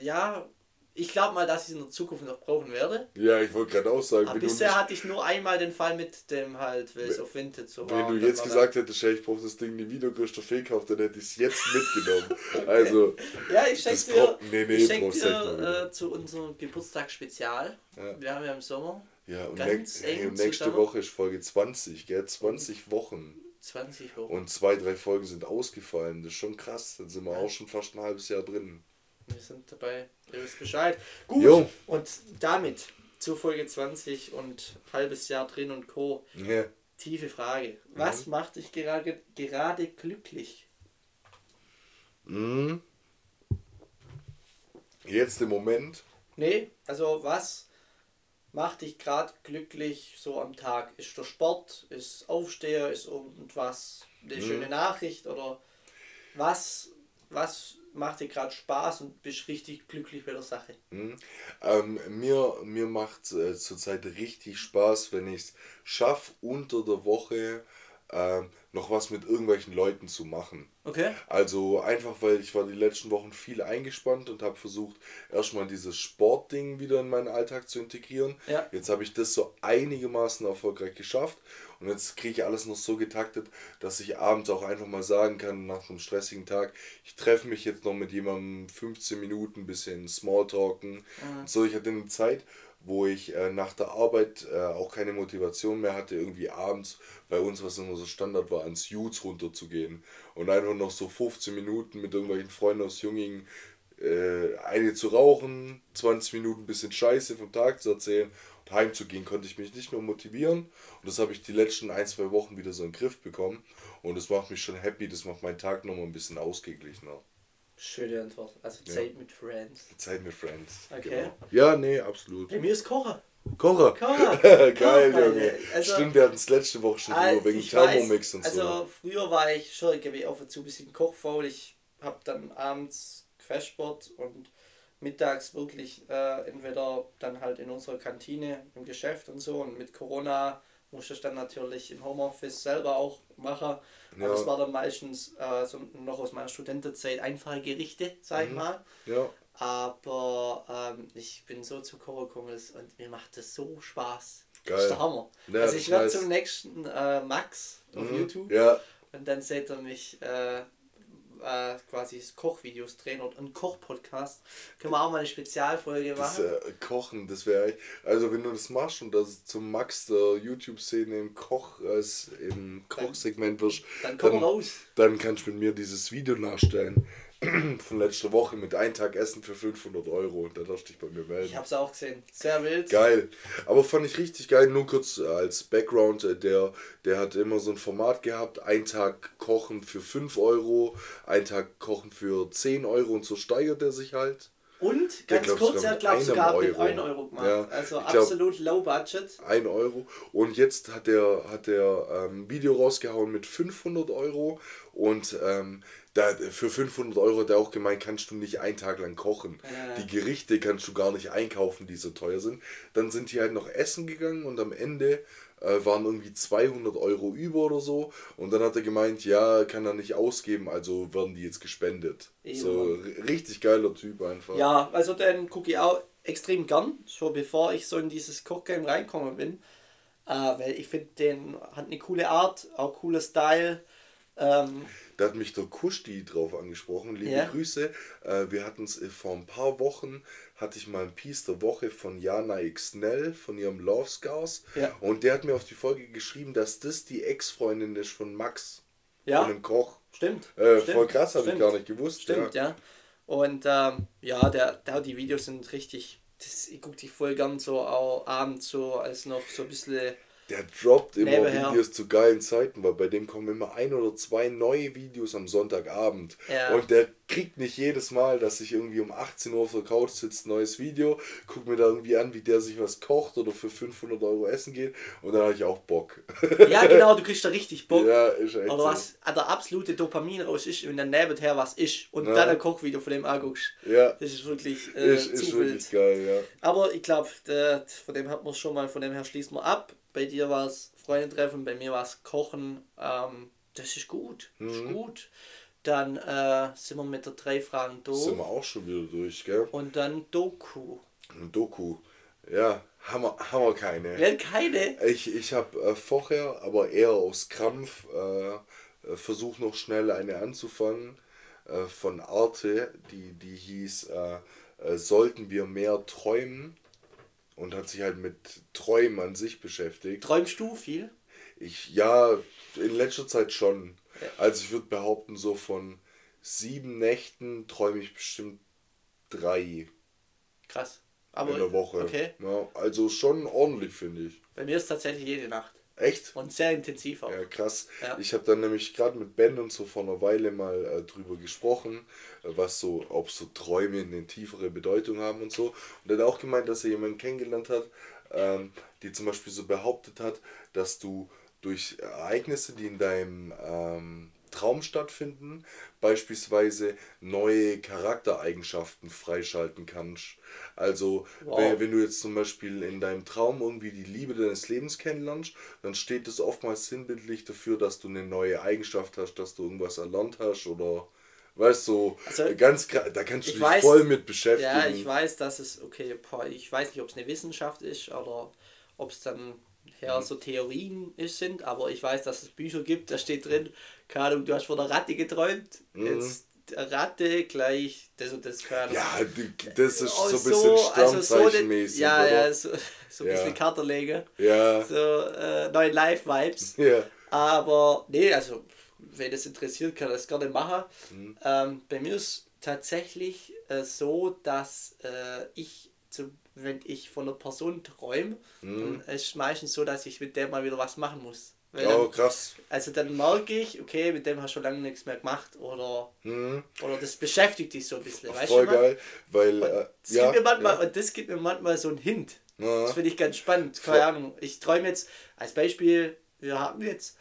S1: ja, ich glaube mal, dass ich es in der Zukunft noch brauchen werde.
S2: Ja, ich wollte gerade auch sagen,
S1: Aber bisher hatte ich nur einmal den Fall mit dem halt, weil es auf Vinted so
S2: wenn du jetzt gesagt hättest, hey, ich brauche das Ding nie wieder, größter Fehlkauf, dann hätte ich es jetzt mitgenommen. Also,
S1: dann- Ja, ich schenke dir,
S2: nee, nee,
S1: ich schenk dir äh, zu unserem Geburtstagsspezial.
S2: Ja.
S1: Wir haben ja im Sommer
S2: ja, und,
S1: Ganz
S2: nächst, hey, und nächste
S1: zusammen.
S2: Woche ist Folge 20, gell? 20 Wochen.
S1: 20 Wochen.
S2: Und zwei, drei Folgen sind ausgefallen. Das ist schon krass. Dann sind wir auch schon fast ein halbes Jahr drin.
S1: Wir sind dabei, ihr wisst Bescheid. Gut,
S2: Jo.
S1: und damit zu Folge 20 und halbes Jahr drin und Co.
S2: Ja.
S1: Tiefe Frage.
S2: Mhm.
S1: Was macht dich gerade, gerade glücklich?
S2: Mhm. Jetzt im Moment.
S1: Nee, also was macht dich gerade glücklich so am Tag? Ist der Sport, ist Aufsteher, ist irgendwas, eine
S2: Mhm.
S1: schöne Nachricht oder was, was macht dir gerade Spaß und bist richtig glücklich bei der Sache?
S2: Mhm. Ähm, mir mir macht äh, zurzeit richtig Spaß, wenn ich es schaffe, unter der Woche ähm, noch was mit irgendwelchen Leuten zu machen.
S1: Okay.
S2: Also einfach, weil ich war die letzten Wochen viel eingespannt und habe versucht, erstmal dieses Sportding wieder in meinen Alltag zu integrieren.
S1: Ja.
S2: Jetzt habe ich das so einigermaßen erfolgreich geschafft und jetzt kriege ich alles noch so getaktet, dass ich abends auch einfach mal sagen kann, nach einem stressigen Tag, ich treffe mich jetzt noch mit jemandem 15 Minuten, ein bisschen Smalltalken. So, ich hatte eine Zeit, wo ich äh, nach der Arbeit äh, auch keine Motivation mehr hatte, irgendwie abends bei uns, was immer so Standard war, ans Jutes runterzugehen und einfach noch so 15 Minuten mit irgendwelchen Freunden aus Jungingen äh, eine zu rauchen, 20 Minuten ein bisschen Scheiße vom Tag zu erzählen heimzugehen, konnte ich mich nicht mehr motivieren. Und das habe ich die letzten ein, zwei Wochen wieder so in den Griff bekommen. Und das macht mich schon happy, das macht meinen Tag nochmal ein bisschen ausgeglichener.
S1: Schöne Antwort. Also
S2: Ja.
S1: Zeit mit Friends.
S2: Zeit mit Friends.
S1: Okay.
S2: Genau. Ja, nee, absolut.
S1: Bei mir ist Kochen.
S2: Kocher.
S1: Kochen.
S2: Geil, Junge.
S1: also-
S2: Stimmt, wir hatten es letzte Woche schon drüber, wegen
S1: ich weiß,
S2: Thermomix und
S1: also
S2: so.
S1: früher war ich schon irgendwie auf und zu ein bisschen kochfaul. Ich habe dann abends Quersport und mittags wirklich äh, entweder dann halt in unserer Kantine im Geschäft und so. Und mit Corona musste ich dann natürlich im Homeoffice selber auch machen.
S2: Ja.
S1: Aber es war dann meistens äh, so noch aus meiner Studentenzeit einfache Gerichte, sag ich
S2: Mhm.
S1: mal.
S2: Ja,
S1: Aber ähm, ich bin so zu gekommen und mir macht das so Spaß.
S2: Geil.
S1: Das ist der Hammer.
S2: Ja,
S1: also ich werde zum nächsten äh, Max auf
S2: Mhm.
S1: YouTube
S2: ja,
S1: und dann seht ihr mich äh, äh, quasi Kochvideos drehen und einen Koch-Podcast. Können wir auch mal eine Spezialfolge
S2: das
S1: machen.
S2: äh, Kochen, das wäre. Also, wenn du das machst und das zum Max der YouTube-Szene im Koch, als im Kochsegment wirst,
S1: Dann komm
S2: dann,
S1: raus.
S2: dann kannst du mit mir dieses Video nachstellen. Von letzter Woche mit ein Tag Essen für 500 Euro. Da darfst du dich bei mir melden.
S1: Ich hab's auch gesehen. Sehr wild.
S2: Geil. Aber fand ich richtig geil. Nur kurz äh, als Background, äh, der, der hat immer so ein Format gehabt. Ein Tag kochen für 5 Euro, ein Tag kochen für 10 Euro und so steigert er sich halt.
S1: Und
S2: Der
S1: ganz
S2: glaub's
S1: kurz, er
S2: mit
S1: glaubt
S2: einem
S1: sogar mit
S2: Euro.
S1: 1 Euro gemacht.
S2: Ja,
S1: Also
S2: ich glaub-
S1: absolut low budget.
S2: 1 Euro. Und jetzt hat er hat er ähm, Video rausgehauen mit 500 Euro. Und ähm, da, für 500 Euro hat er auch gemeint, kannst du nicht einen Tag lang kochen.
S1: Ja.
S2: Die Gerichte kannst du gar nicht einkaufen, die so teuer sind. Dann sind die halt noch essen gegangen und am Ende äh, waren irgendwie 200 Euro über oder so. Und dann hat er gemeint, ja, kann er nicht ausgeben, also werden die jetzt gespendet.
S1: Eben.
S2: So richtig geiler Typ einfach.
S1: Ja, also den gucke ich auch extrem gern, schon bevor ich so in dieses Kochgame reinkommen bin. Äh, weil ich finde, den hat eine coole Art, auch cooler Style. Ähm,
S2: Da hat mich der Kuschti drauf angesprochen. Liebe
S1: Ja.
S2: Grüße. Äh, wir hatten es vor ein paar Wochen, hatte ich mal ein Piece der Woche von Jana Xnell von ihrem Love Scars.
S1: Ja.
S2: Und der hat mir auf die Folge geschrieben, dass das die Ex-Freundin ist von Max.
S1: Ja.
S2: Von dem Koch.
S1: Stimmt.
S2: Äh,
S1: stimmt,
S2: voll krass, habe ich gar nicht gewusst.
S1: Stimmt, ja. Und ähm, ja, der, der, die Videos sind richtig. Das, ich gucke die voll gern so auch abends so als noch so ein bisschen.
S2: Der droppt immer
S1: Nebenher.
S2: Videos zu geilen Zeiten, weil bei dem kommen immer ein oder zwei neue Videos am Sonntagabend.
S1: Ja.
S2: Und der kriegt nicht jedes Mal, dass ich irgendwie um 18 Uhr auf der Couch sitze, neues Video, guck mir da irgendwie an, wie der sich was kocht oder für 500 Euro essen geht und dann habe ich auch Bock.
S1: Ja, genau, du kriegst da richtig Bock.
S2: ja, ist echt
S1: Oder
S2: so.
S1: was an der absolute Dopamin raus ist und dann nebenher was ist und
S2: Ja.
S1: dann ein Kochvideo von dem anguckst.
S2: Ja,
S1: Das ist wirklich äh,
S2: ist, ist
S1: zu
S2: wirklich geil, ja.
S1: Aber ich glaube, von dem hat man schon mal, von dem her schließt man ab. Bei dir war es Freunde treffen, bei mir war es Kochen. Ähm, das ist gut.
S2: Mhm.
S1: ist gut. Dann äh, sind wir mit der drei Fragen durch.
S2: Sind wir auch schon wieder durch, gell?
S1: Und dann Doku.
S2: Ein Doku. Ja, haben wir, haben wir keine.
S1: Wenn keine.
S2: Ich, ich habe äh, vorher, aber eher aus Krampf, äh, äh, versucht noch schnell eine anzufangen äh, von Arte, die, die hieß äh, Sollten wir mehr träumen? Und hat sich halt mit Träumen an sich beschäftigt.
S1: Träumst du viel?
S2: Ich, ja, in letzter Zeit schon. Also ich würde behaupten, so von sieben Nächten träume ich bestimmt drei
S1: Krass. Aber
S2: in der Woche.
S1: Okay.
S2: Ja, also schon ordentlich, finde ich.
S1: Bei mir ist es tatsächlich jede Nacht.
S2: Echt?
S1: Und sehr intensiv auch.
S2: Ja, krass.
S1: Ja.
S2: Ich habe dann nämlich gerade mit Ben und so vor einer Weile mal äh, drüber gesprochen, äh, was so, ob so Träume eine tiefere Bedeutung haben und so. Und er hat auch gemeint, dass er jemanden kennengelernt hat, ähm, die zum Beispiel so behauptet hat, dass du durch Ereignisse, die in deinem ähm, Traum stattfinden, beispielsweise neue Charaktereigenschaften freischalten kannst. Also,
S1: Wow.
S2: wenn, wenn du jetzt zum Beispiel in deinem Traum irgendwie die Liebe deines Lebens kennenlernst, dann steht das oftmals sinnbildlich dafür, dass du eine neue Eigenschaft hast, dass du irgendwas erlernt hast oder weißt du,
S1: Also,
S2: ganz da kannst du
S1: ich
S2: dich
S1: weiß-
S2: voll mit beschäftigen.
S1: Ja, ich weiß, dass es, okay, ich weiß nicht, ob es eine Wissenschaft ist oder ob es dann her so Theorien ist, sind, aber ich weiß, dass es Bücher gibt, da steht drin, keine Ahnung, du hast von der Ratte geträumt, jetzt Ratte gleich das und das, Ahnung.
S2: Ja, das ist so ein bisschen
S1: also so
S2: Sternzeichenmäßig,
S1: Ja, ja, so, so ein
S2: Ja.
S1: bisschen Karterlege,
S2: Ja,
S1: so äh, neue Live-Vibes.
S2: ja.
S1: Aber nee, also wenn das interessiert, kann das gerne machen.
S2: Mhm.
S1: Ähm, bei mir ist tatsächlich äh, so, dass äh, ich, zu, wenn ich von einer Person träume,
S2: Mhm.
S1: dann ist es meistens so, dass ich mit der mal wieder was machen muss. Weil
S2: Oh,
S1: dann,
S2: krass.
S1: also dann merke ich, okay, mit dem hast du schon lange nichts mehr gemacht oder,
S2: Mhm.
S1: oder das beschäftigt dich so ein bisschen. Weißt
S2: Voll
S1: du,
S2: geil, weil äh,
S1: Das,
S2: ja,
S1: gibt mir manchmal,
S2: ja.
S1: und das gibt mir manchmal so einen Hint.
S2: Ja.
S1: Das finde ich ganz spannend. Keine
S2: Voll.
S1: Ahnung. Ich träume jetzt, als Beispiel, wir haben jetzt,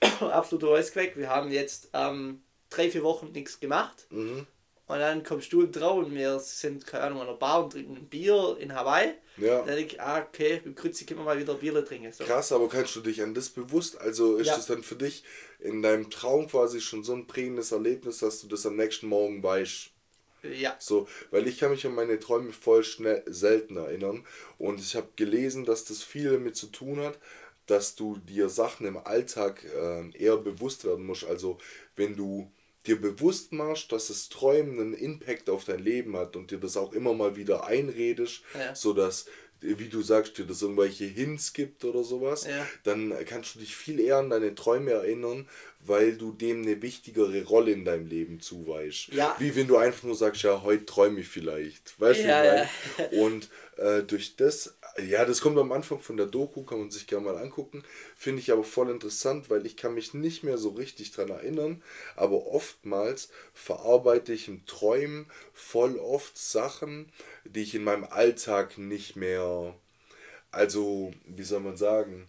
S1: absoluter Voice-Crack, wir haben jetzt ähm, drei, vier Wochen nichts gemacht.
S2: Mhm.
S1: Und dann kommst du Traum und wir sind, keine Ahnung, an der Bar und trinken ein Bier in Hawaii.
S2: Ja.
S1: Dann denke ich, ah, okay, mit Grützi können wir mal wieder Bier trinken. So.
S2: Krass, aber kannst du dich an das bewusst? Also ist
S1: Ja.
S2: das dann für dich in deinem Traum quasi schon so ein prägendes Erlebnis, dass du das am nächsten Morgen weißt?
S1: Ja.
S2: So, weil ich kann mich an meine Träume voll schnell selten erinnern und ich habe gelesen, dass das viel damit zu tun hat, dass du dir Sachen im Alltag ähm, eher bewusst werden musst. Also wenn du dir bewusst machst, dass das Träumen einen Impact auf dein Leben hat und dir das auch immer mal wieder einredest,
S1: Ja.
S2: sodass, wie du sagst, dir das irgendwelche Hints gibt oder sowas,
S1: Ja.
S2: dann kannst du dich viel eher an deine Träume erinnern, weil du dem eine wichtigere Rolle in deinem Leben zuweist.
S1: Ja.
S2: Wie wenn du einfach nur sagst, ja, heute träume ich vielleicht. Weißt du,
S1: Ja?
S2: Und äh, durch das, ja, das kommt am Anfang von der Doku, kann man sich gerne mal angucken. Finde ich aber voll interessant, weil ich kann mich nicht mehr so richtig dran erinnern. Aber oftmals verarbeite ich im Träumen voll oft Sachen, die ich in meinem Alltag nicht mehr, also, wie soll man sagen,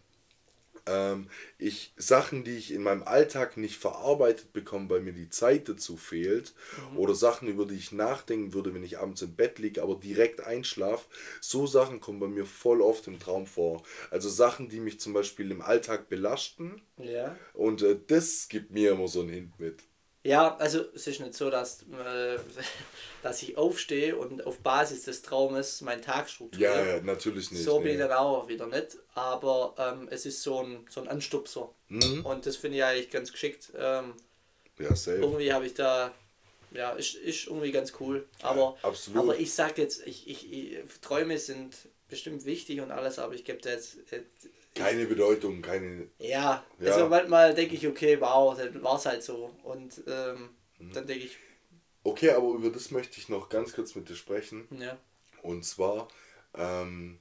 S2: ähm, ich Sachen, die ich in meinem Alltag nicht verarbeitet bekomme, weil mir die Zeit dazu fehlt, oder Sachen, über die ich nachdenken würde, wenn ich abends im Bett liege, aber direkt einschlafe, so Sachen kommen bei mir voll oft im Traum vor. Also Sachen, die mich zum Beispiel im Alltag belasten,
S1: Ja.
S2: und äh, das gibt mir immer so einen Hint mit.
S1: Ja, also es ist nicht so, dass, äh, dass ich aufstehe und auf Basis des Traumes meinen Tag strukturiere.
S2: Ja, ja, natürlich nicht.
S1: So bin
S2: nee.
S1: ich dann auch wieder nicht. Aber ähm, es ist so ein, so ein Anstupser.
S2: Mhm.
S1: Und das finde ich eigentlich ganz geschickt. Ähm,
S2: Ja, safe.
S1: irgendwie habe ich da, ja, ist, ist irgendwie ganz cool. Aber,
S2: absolut.
S1: aber ich sag jetzt, ich, ich, ich, Träume sind bestimmt wichtig und alles, aber ich gebe da jetzt, äh,
S2: Keine Bedeutung, keine.
S1: ja,
S2: Ja.
S1: also manchmal denke ich, okay, wow, dann war es halt so. Und ähm,
S2: Mhm.
S1: dann denke ich,
S2: Okay, aber über das möchte ich noch ganz kurz mit dir sprechen.
S1: ja,
S2: Und zwar, ähm,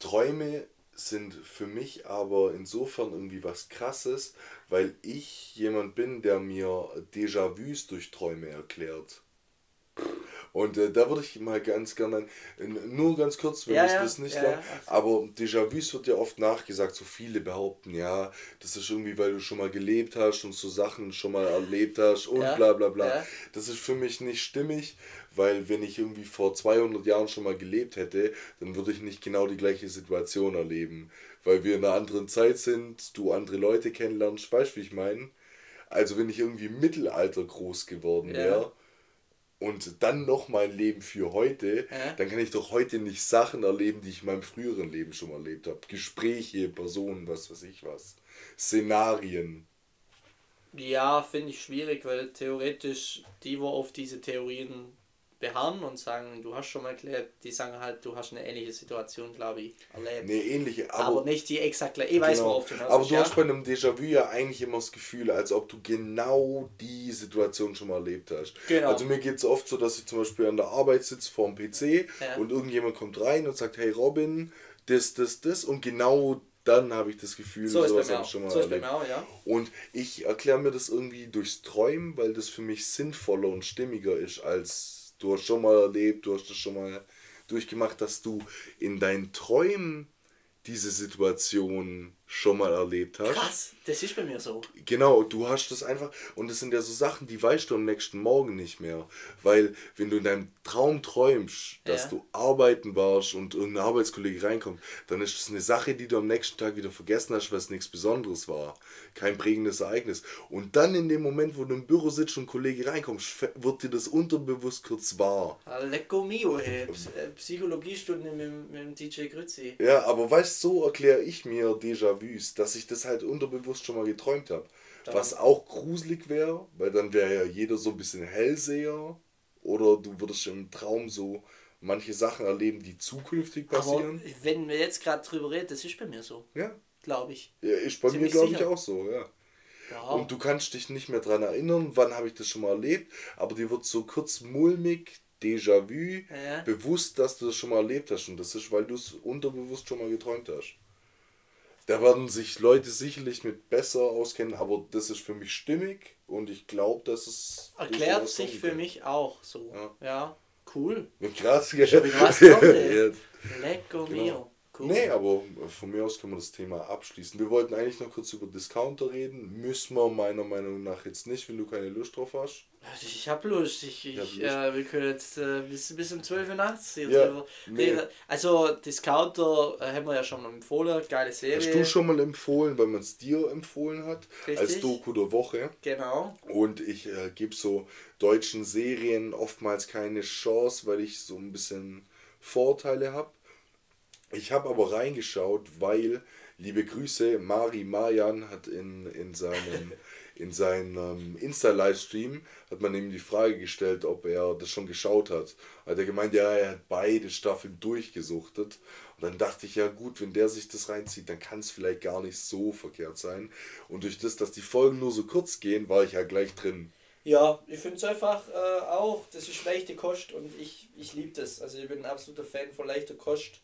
S2: Träume sind für mich aber insofern irgendwie was Krasses, weil ich jemand bin, der mir Déjà-vus durch Träume erklärt. Und äh, da würde ich mal ganz gerne, nur ganz kurz, wir
S1: Ja,
S2: müssen
S1: ja,
S2: das nicht
S1: ja,
S2: lang, aber Déjà-vus wird ja oft nachgesagt, so viele behaupten, ja, das ist irgendwie, weil du schon mal gelebt hast und so Sachen schon mal erlebt hast und
S1: Ja,
S2: bla bla bla. Das ist für mich nicht stimmig, weil wenn ich irgendwie vor 200 Jahren schon mal gelebt hätte, dann würde ich nicht genau die gleiche Situation erleben. Weil wir in einer anderen Zeit sind, du andere Leute kennenlernst, weißt du, wie ich meine? Also wenn ich irgendwie im Mittelalter groß geworden wäre und dann noch mein Leben für heute,
S1: Ja.
S2: dann kann ich doch heute nicht Sachen erleben, die ich in meinem früheren Leben schon erlebt habe. Gespräche, Personen, was weiß ich was. Szenarien.
S1: Ja, finde ich schwierig, weil theoretisch die, wo auf diese Theorien beharren und sagen, du hast schon mal erklärt, die sagen halt, du hast eine ähnliche Situation, glaube ich, erlebt.
S2: Eine ähnliche,
S1: aber,
S2: aber,
S1: nicht die exakt gleiche. Ich weiß,
S2: genau.
S1: worauf du hinaus
S2: aber du
S1: ja?
S2: hast bei einem Déjà-vu ja eigentlich immer das Gefühl, als ob du genau die Situation schon mal erlebt hast.
S1: Genau.
S2: Also mir geht es oft so, dass ich zum Beispiel an der Arbeit sitze vor dem PC
S1: Ja.
S2: und irgendjemand kommt rein und sagt, hey Robin, das, das, das und genau dann habe ich das Gefühl,
S1: So
S2: sowas habe ich schon mal
S1: So
S2: erlebt.
S1: auch, ja.
S2: Und ich erkläre mir das irgendwie durchs Träumen, weil das für mich sinnvoller und stimmiger ist, als du hast schon mal erlebt, du hast das schon mal durchgemacht, dass du in deinen Träumen diese Situation schon mal erlebt hast.
S1: Krass, das ist bei mir so.
S2: Genau, du hast das einfach, und das sind ja so Sachen, die weißt du am nächsten Morgen nicht mehr. Weil, wenn du in deinem Traum träumst, dass
S1: Ja.
S2: du arbeiten warst und irgendein Arbeitskollege reinkommt, dann ist das eine Sache, die du am nächsten Tag wieder vergessen hast, weil es nichts Besonderes war. Kein prägendes Ereignis. Und dann in dem Moment, wo du im Büro sitzt und ein Kollege reinkommt, f- wird dir das unterbewusst kurz wahr.
S1: Ah, Lecco mio, ey. Äh, Psychologiestunde mit, mit dem DJ Grützi.
S2: Ja, aber weißt du, so erkläre ich mir Déjà-vus, dass ich das halt unterbewusst schon mal geträumt habe. Was auch gruselig wäre, weil dann wäre ja jeder so ein bisschen Hellseher. Oder du würdest im Traum so manche Sachen erleben, die zukünftig
S1: Aber
S2: passieren.
S1: wenn wir jetzt gerade drüber reden, das ist bei mir so,
S2: ja.
S1: glaube ich.
S2: ja, ist bei mir,
S1: Ziemlich
S2: glaube ich, auch so, ja.
S1: Ja.
S2: Und du kannst dich nicht mehr dran erinnern, wann habe ich das schon mal erlebt, aber dir wird so kurz mulmig, Déjà-vu,
S1: Ja.
S2: bewusst, dass du das schon mal erlebt hast. Und das ist, weil du es unterbewusst schon mal geträumt hast. Da werden sich Leute sicherlich mit besser auskennen, aber das ist für mich stimmig und ich glaube, dass es.
S1: Erklärt sich für
S2: kann.
S1: mich auch so.
S2: Ja.
S1: Ja, cool.
S2: Ja, Krass, gell?
S1: Schon wieder was kommt, ey.
S2: Ja.
S1: Lecco
S2: Genau.
S1: mio. Cool.
S2: Nee, aber von mir aus können wir das Thema abschließen. Wir wollten eigentlich noch kurz über Discounter reden. Müssen wir meiner Meinung nach jetzt nicht, wenn du keine Lust drauf hast.
S1: Ich hab Lust. Ich, ich,
S2: Ich hab Lust.
S1: Äh, wir können jetzt äh, bis, bis um 12 Uhr nachts hier
S2: Ja,
S1: drüber
S2: nee.
S1: reden. Also, Discounter äh, haben wir ja schon mal empfohlen. Geile Serie.
S2: Hast du schon mal empfohlen, weil man es dir empfohlen hat, als
S1: Richtig.
S2: Doku der Woche.
S1: Genau.
S2: Und ich äh, gebe so deutschen Serien oftmals keine Chance, weil ich so ein bisschen Vorteile habe. Ich habe aber reingeschaut, weil, liebe Grüße, Mari Mayan hat in, in seinem, in seinem Insta-Livestream, hat man ihm die Frage gestellt, ob er das schon geschaut hat. Hat er gemeint, ja, er hat beide Staffeln durchgesuchtet. Und dann dachte ich, ja gut, wenn der sich das reinzieht, dann kann es vielleicht gar nicht so verkehrt sein. Und durch das, dass die Folgen nur so kurz gehen, war ich ja gleich drin.
S1: Ja, ich finde es einfach äh, auch, das ist leichte Kost und ich, ich liebe das. Also ich bin ein absoluter Fan von leichter Kost.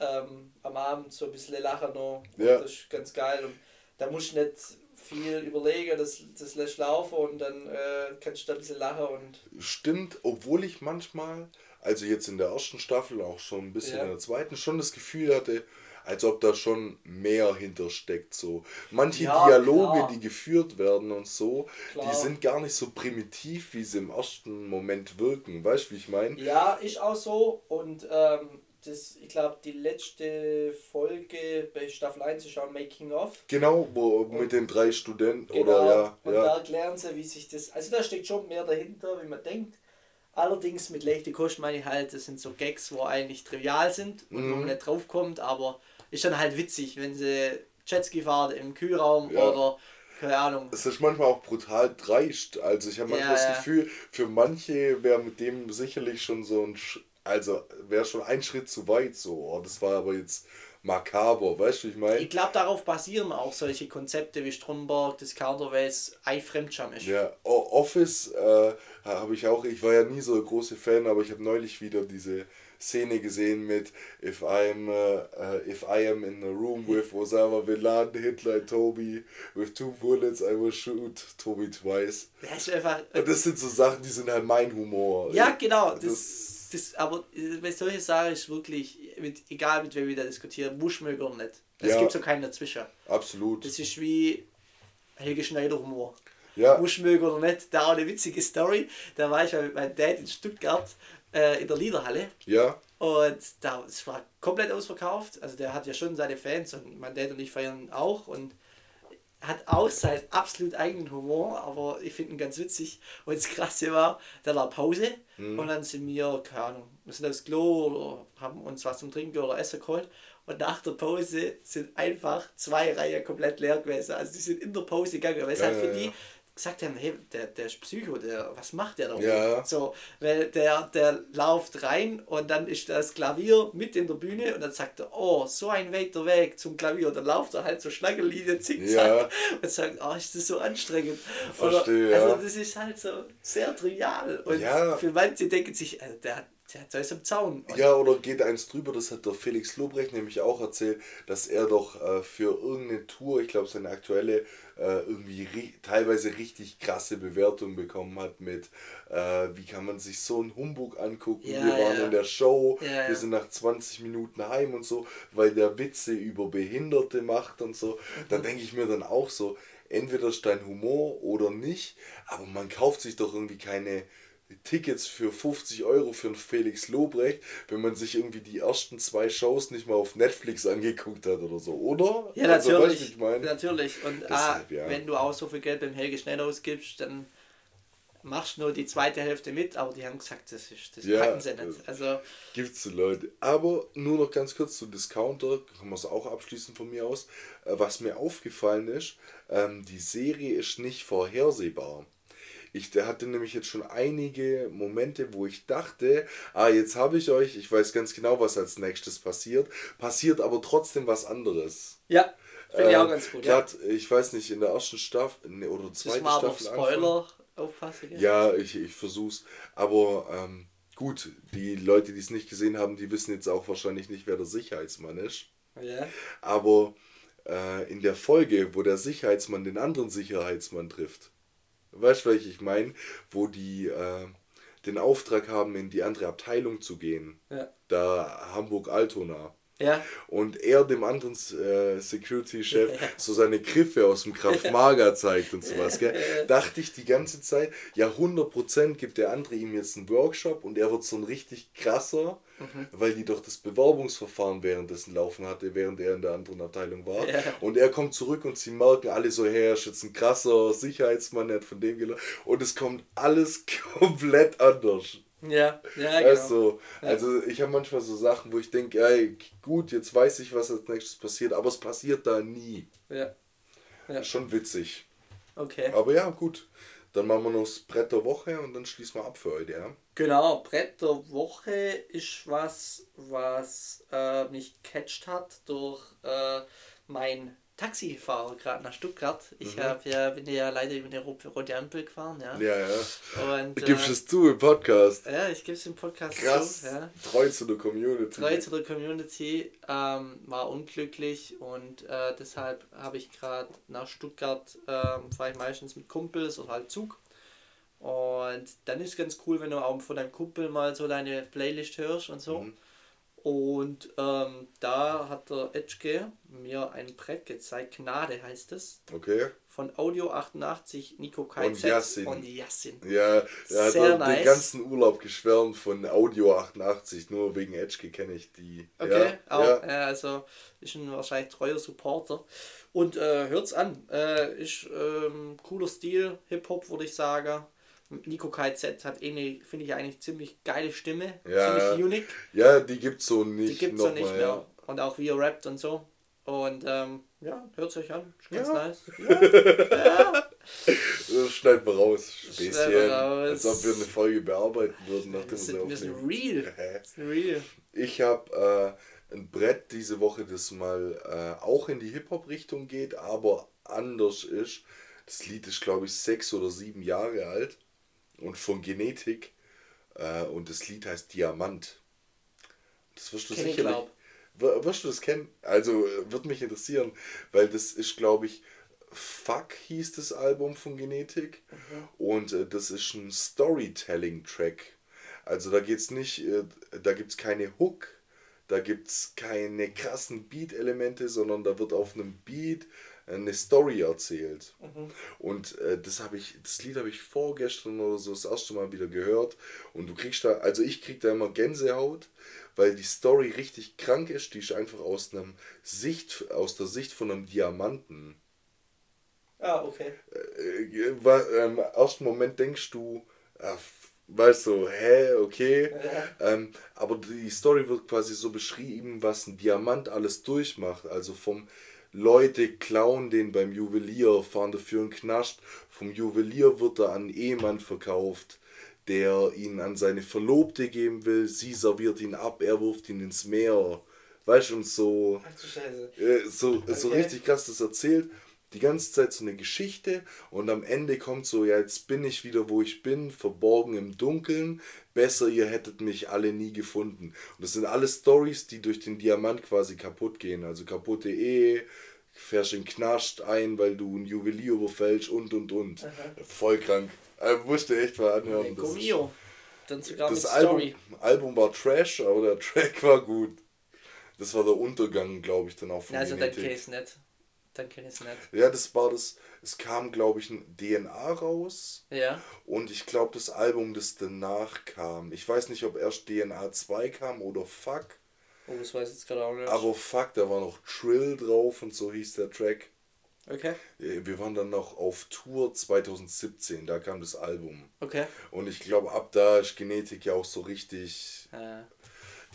S1: Ähm, am Abend so ein bisschen lachen noch.
S2: Ja.
S1: Das ist ganz geil. Und da musst du nicht viel überlegen, das, das lässt laufen und dann äh, kannst du da ein bisschen lachen und
S2: Stimmt, obwohl ich manchmal, also jetzt in der ersten Staffel, auch schon ein bisschen
S1: Ja.
S2: in der zweiten, schon das Gefühl hatte, als ob da schon mehr hintersteckt. So. Manche
S1: Ja,
S2: Dialoge,
S1: klar.
S2: die geführt werden und so,
S1: Klar.
S2: die sind gar nicht so primitiv, wie sie im ersten Moment wirken. Weißt du, wie ich meine?
S1: Ja, ist auch so. Und ähm, das, ich glaube, die letzte Folge bei Staffel 1 ist auch Making of.
S2: Genau, wo und mit den drei Studenten
S1: genau,
S2: oder ja.
S1: Und
S2: ja.
S1: da erklären sie, wie sich das. Also da steckt schon mehr dahinter, wie man denkt. Allerdings mit leichte Kost meine ich halt, das sind so Gags, wo eigentlich trivial sind und wo man
S2: Mhm.
S1: nicht drauf kommt, aber ist dann halt witzig, wenn sie Jetski fahren im Kühlraum
S2: Ja.
S1: oder keine Ahnung.
S2: Es ist manchmal auch brutal dreist. Also ich habe manchmal
S1: Ja,
S2: das. Gefühl, für manche wäre mit dem sicherlich schon so ein, also wäre schon ein Schritt zu weit so. Oh, das war aber jetzt makaber, weißt du, ich meine?
S1: Ich glaube, darauf basieren auch solche Konzepte wie Stromberg, das Counterways, ein Fremdscham ist.
S2: Ja, Office äh, habe ich auch, ich war ja nie so ein großer Fan, aber ich habe neulich wieder diese Szene gesehen mit If I'm uh, if I am in a room with Osama bin Laden, Hitler and Toby with two bullets, I will shoot Toby twice.
S1: Das ist einfach.
S2: Und das sind so Sachen, die sind halt mein Humor.
S1: Ja, genau. Das,
S2: Das-
S1: das, aber äh, bei solchen Sachen ist wirklich, mit, egal mit wem wir da diskutieren, muss mögen oder nicht. Es
S2: Ja.
S1: gibt so keinen dazwischen.
S2: Absolut.
S1: Das ist wie Helge Schneider Humor.
S2: Ja,
S1: Muss mögen oder nicht. Da auch eine witzige Story. Da war ich mit meinem Dad in Stuttgart äh, in der Liederhalle.
S2: ja,
S1: Und da, es war komplett ausverkauft. Also der hat ja schon seine Fans und mein Dad und ich feiern auch. Und hat auch seinen absolut eigenen Humor, aber ich finde ihn ganz witzig. Und das Krasse war, da war Pause und dann sind wir, keine Ahnung, wir sind aufs Klo oder haben uns was zum Trinken oder Essen geholt. Und nach der Pause sind einfach zwei Reihen komplett leer gewesen. Also die sind in der Pause gegangen, weil es
S2: Ja,
S1: halt für
S2: ja,
S1: die
S2: ja.
S1: Gesagt haben, hey, der, der ist Psycho, der, was macht der da?
S2: Ja.
S1: So, weil der, der läuft rein und dann ist das Klavier mit in der Bühne und dann sagt er, oh, so ein weiter Weg zum Klavier. Und dann läuft er halt so Schlangenlinie, zickzack
S2: Ja.
S1: und sagt, oh, ist das so anstrengend.
S2: Verstehe,
S1: Oder. Also das ist halt so sehr trivial. Und
S2: Ja.
S1: für manche denken sich, also der, hat- der hat am Zaun. Und
S2: Ja, oder geht eins drüber, das hat der Felix Lobrecht nämlich auch erzählt, dass er doch äh, für irgendeine Tour, ich glaube seine aktuelle, äh, irgendwie ri teilweise richtig krasse Bewertungen bekommen hat mit, äh, wie kann man sich so einen Humbug angucken,
S1: Ja,
S2: wir waren
S1: ja.
S2: in der Show,
S1: Ja,
S2: wir sind nach 20 Minuten heim und so, weil der Witze über Behinderte macht und so. Da
S1: Mhm.
S2: denke ich mir dann auch so, entweder ist dein Humor oder nicht, aber man kauft sich doch irgendwie keine Tickets für 50 Euro für einen Felix Lobrecht, wenn man sich irgendwie die ersten zwei Shows nicht mal auf Netflix angeguckt hat oder so, oder?
S1: ja,
S2: Also,
S1: natürlich.
S2: du, ich meine?
S1: natürlich. Und
S2: Deshalb,
S1: ah,
S2: ja.
S1: wenn du auch so viel Geld beim Helge schnell ausgibst, dann machst du nur die zweite Hälfte mit, aber die haben gesagt, das, ist, das
S2: Ja,
S1: packen sie nicht. Also,
S2: Gibt's so Leute. Aber nur noch ganz kurz zu Discounter, kann man es auch abschließen von mir aus. Äh, Was mir aufgefallen ist, ähm, die Serie ist nicht vorhersehbar. Ich hatte nämlich jetzt schon einige Momente, wo ich dachte, ah, jetzt habe ich euch, ich weiß ganz genau, was als nächstes passiert, passiert aber trotzdem was anderes.
S1: ja, finde ich auch
S2: Ähm,
S1: ganz gut. Ja.
S2: grad, Ich weiß nicht, in der ersten Staffel ne, oder zweiten Staffel. Anfang.
S1: Spoiler aufpassen. gell?
S2: Ja, ich, ich versuch's. Aber ähm, gut, die Leute, die es nicht gesehen haben, die wissen jetzt auch wahrscheinlich nicht, wer der Sicherheitsmann ist.
S1: ja.
S2: Aber äh, in der Folge, wo der Sicherheitsmann den anderen Sicherheitsmann trifft, weißt du, welche ich meine? Wo die äh, den Auftrag haben, in die andere Abteilung zu gehen.
S1: Ja.
S2: Da Hamburg-Altona.
S1: Ja.
S2: Und er dem anderen äh, Security-Chef so seine Griffe aus dem Kraft Maga zeigt und sowas, gell? Dachte ich die ganze Zeit, ja 100% gibt der andere ihm jetzt einen Workshop und er wird so ein richtig krasser, weil die doch das Bewerbungsverfahren währenddessen laufen hatte, während er in der anderen Abteilung war.
S1: Ja.
S2: Und er kommt zurück und sie merken alle so, hey, er ist jetzt ein krasser Sicherheitsmann, er hat von dem gelernt. Und es kommt alles komplett anders.
S1: Ja, ja, genau.
S2: Also, also ich habe manchmal so Sachen, wo ich denke, ey, gut, jetzt weiß ich, was als nächstes passiert, aber es passiert da nie.
S1: Ja. Ja.
S2: Schon witzig.
S1: Okay.
S2: Aber ja, gut. Dann machen wir noch das Brett der Woche und dann schließen wir ab für heute, ja?
S1: Genau, Brett der Woche ist was, was äh, mich catcht hat durch äh, mein Taxifahrer gerade nach Stuttgart. Ich hab ja, bin ja leider über eine ro- rote Ampel gefahren, ja.
S2: Ja, ja.
S1: Und,
S2: Du gibst
S1: äh,
S2: es zu im Podcast.
S1: ja, ich gebe es im Podcast
S2: Krass.
S1: zu. Ja.
S2: Treu zu der Community.
S1: Treu zu der Community, ähm, war unglücklich und äh, deshalb habe ich gerade nach Stuttgart, ähm, fahre ich meistens mit Kumpels oder halt Zug. Und dann ist ganz cool, wenn du auch von deinem Kumpel mal so deine Playlist hörst und so.
S2: Mhm.
S1: Und ähm, da hat der Edge mir ein Brett gezeigt, Gnade heißt es.
S2: Okay.
S1: Von Audio 88, Nico KZ
S2: Und Yassin.
S1: und Yassin.
S2: Ja, er hat
S1: Sehr
S2: den
S1: nice.
S2: ganzen Urlaub geschwärmt von Audio 88, nur wegen Edge kenne ich die.
S1: Okay,
S2: ja,
S1: auch,
S2: ja.
S1: ja. also ist ein wahrscheinlich treuer Supporter. Und äh, hört's an, äh, ist ähm, cooler Stil, Hip-Hop würde ich sagen. Nico KZ hat eh eine, finde ich eigentlich ziemlich geile Stimme,
S2: Ja.
S1: ziemlich unique.
S2: ja, die gibt's so nicht.
S1: Die gibt's ja
S2: noch
S1: nicht mehr. Und auch wie er rappt und so. Und ähm, ja, hört euch an. Ist ganz
S2: Ja.
S1: nice. Ja.
S2: Das schneiden wir raus. Späßchen.
S1: wir raus.
S2: Als ob wir eine Folge bearbeiten würden, nachdem
S1: Wir sind
S2: aufnehmen.
S1: real. Sind real.
S2: Ich habe äh, ein Brett diese Woche, das mal äh, auch in die Hip-Hop-Richtung geht, aber anders ist. Das Lied ist, glaube ich, sechs oder sieben Jahre alt und von Genetik. Äh, und das Lied heißt Diamant. Das wirst du
S1: Kenn ich,
S2: sicherlich. Wirst du das kennen? Also, äh, wird mich interessieren, weil das ist, glaube ich, Fuck hieß das Album von Genetik. Und äh, das ist ein Storytelling-Track. Also da geht's nicht, äh, da gibt's keine Hook, da gibt's keine krassen Beat-Elemente, sondern da wird auf einem Beat eine Story erzählt. Und äh, das habe ich, das Lied habe ich vorgestern oder so das erste Mal wieder gehört. Und du kriegst da, also ich krieg da immer Gänsehaut, weil die Story richtig krank ist. Die ist einfach aus einem Sicht, aus der Sicht von einem Diamanten.
S1: Ah, okay.
S2: Äh, wa- Im ersten Moment denkst du, äh, weißt du, hä, okay. Ähm, aber die Story wird quasi so beschrieben, was ein Diamant alles durchmacht. Also vom Leute klauen den beim Juwelier, fahren dafür einen Knast. Vom Juwelier wird er an einen Ehemann verkauft, der ihn an seine Verlobte geben will. Sie serviert ihn ab, er wirft ihn ins Meer. Weißt du, und so.
S1: Ach du Scheiße.
S2: Äh, so, so
S1: Okay.
S2: richtig krass das erzählt. Die ganze Zeit so eine Geschichte und am Ende kommt so, ja, jetzt bin ich wieder, wo ich bin, verborgen im Dunkeln. Besser, ihr hättet mich alle nie gefunden. Und das sind alles Stories, die durch den Diamant quasi kaputt gehen. Also kaputte Ehe, fährst in Knast ein, weil du einen Juwelier überfällst und und und. Voll krank. Also, musste echt mal anhören.
S1: Ein
S2: Das, ist-.
S1: Dann sogar
S2: das
S1: mit
S2: Album,
S1: Story.
S2: Album war Trash, aber der Track war gut. Das war der Untergang, glaube ich, dann auch von
S1: also
S2: Genetik.
S1: kenn ich's nicht. Dann kenn ich's nicht.
S2: Ja, das war das. Es kam, glaube ich, ein DNA raus.
S1: Ja.
S2: Und ich glaube, das Album, das danach kam. Ich weiß nicht, ob erst DNA 2 kam oder Fuck.
S1: Oh, das weiß ich jetzt gerade auch nicht.
S2: Aber Fuck, da war noch Trill drauf und so hieß der Track.
S1: Okay.
S2: Wir waren dann noch auf Tour 2017, da kam das Album.
S1: Okay.
S2: Und ich glaube, ab da ist Genetik ja auch so richtig.
S1: Äh,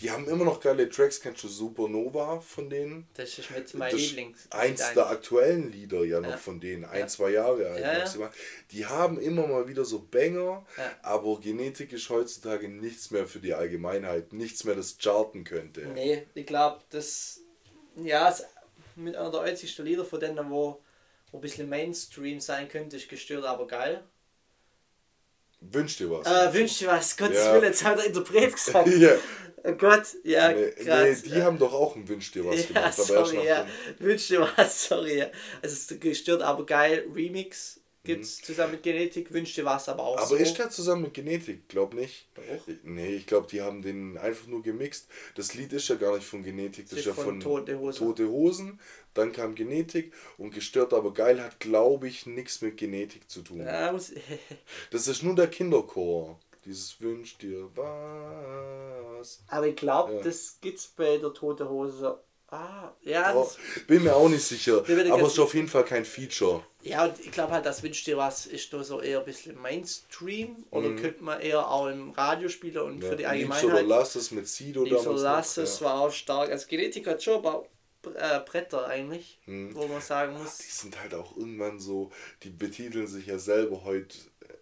S2: Die haben immer noch geile Tracks. Kennst du Supernova von denen?
S1: das ist mit mein
S2: Das ist
S1: Lieblings.
S2: Eins der aktuellen Lieder ja noch
S1: Ja.
S2: von denen, ein,
S1: Ja.
S2: zwei Jahre alt
S1: Ja,
S2: maximal. Die haben immer mal wieder so Banger, aber Genetik ist heutzutage nichts mehr für die Allgemeinheit, nichts mehr, das charten könnte.
S1: Nee, ich glaube, das ja, ist mit einer der einzigsten Lieder von denen, wo, wo ein bisschen Mainstream sein könnte, ist gestört, aber geil.
S2: Wünsch dir was.
S1: Äh, wünsch dir was, Gottes
S2: Ja.
S1: Willen, jetzt hat der Interpret gesagt.
S2: ja,
S1: Oh Gott, ja,
S2: nee,
S1: krass.
S2: nee, die haben doch auch ein Wünsch dir was
S1: ja,
S2: gemacht,
S1: sorry, ja. Wünsch dir was, sorry. Ja. Also, es ist gestört, aber geil. Remix gibt's zusammen mit Genetik, wünsch dir was, aber auch
S2: Mhm. Aber
S1: so.
S2: ist der zusammen mit Genetik? Glaub nicht.
S1: Doch.
S2: Nee, ich glaube, die haben den einfach nur gemixt. Das Lied ist ja gar nicht von Genetik, das
S1: Das
S2: ist ja
S1: von
S2: von
S1: Tote Hosen.
S2: Tote Hosen. Dann kam Genetik und gestört aber geil hat, glaube ich, nichts mit Genetik zu tun.
S1: Ja,
S2: Das ist nur der Kinderchor. Dieses Wünsch dir was.
S1: aber ich glaube,
S2: Ja.
S1: das gibt's bei der Tote Hose. Ah, ja,
S2: Oh, bin mir auch nicht sicher. Aber es ist auf jeden Fall kein Feature.
S1: ja, und ich glaube halt, das wünscht dir was ist nur so eher ein bisschen Mainstream oder
S2: Mhm.
S1: könnte man eher auch im Radio spielen und für die
S2: Liebst oder
S1: Allgemeinheit.
S2: lass es mit Sido
S1: Liebst oder lass
S2: noch,
S1: es
S2: ja.
S1: war auch stark. Also Genetik hat schon paar äh, Bretter eigentlich,
S2: Mhm.
S1: wo man sagen muss.
S2: Die sind halt auch irgendwann so, die betiteln sich ja selber heute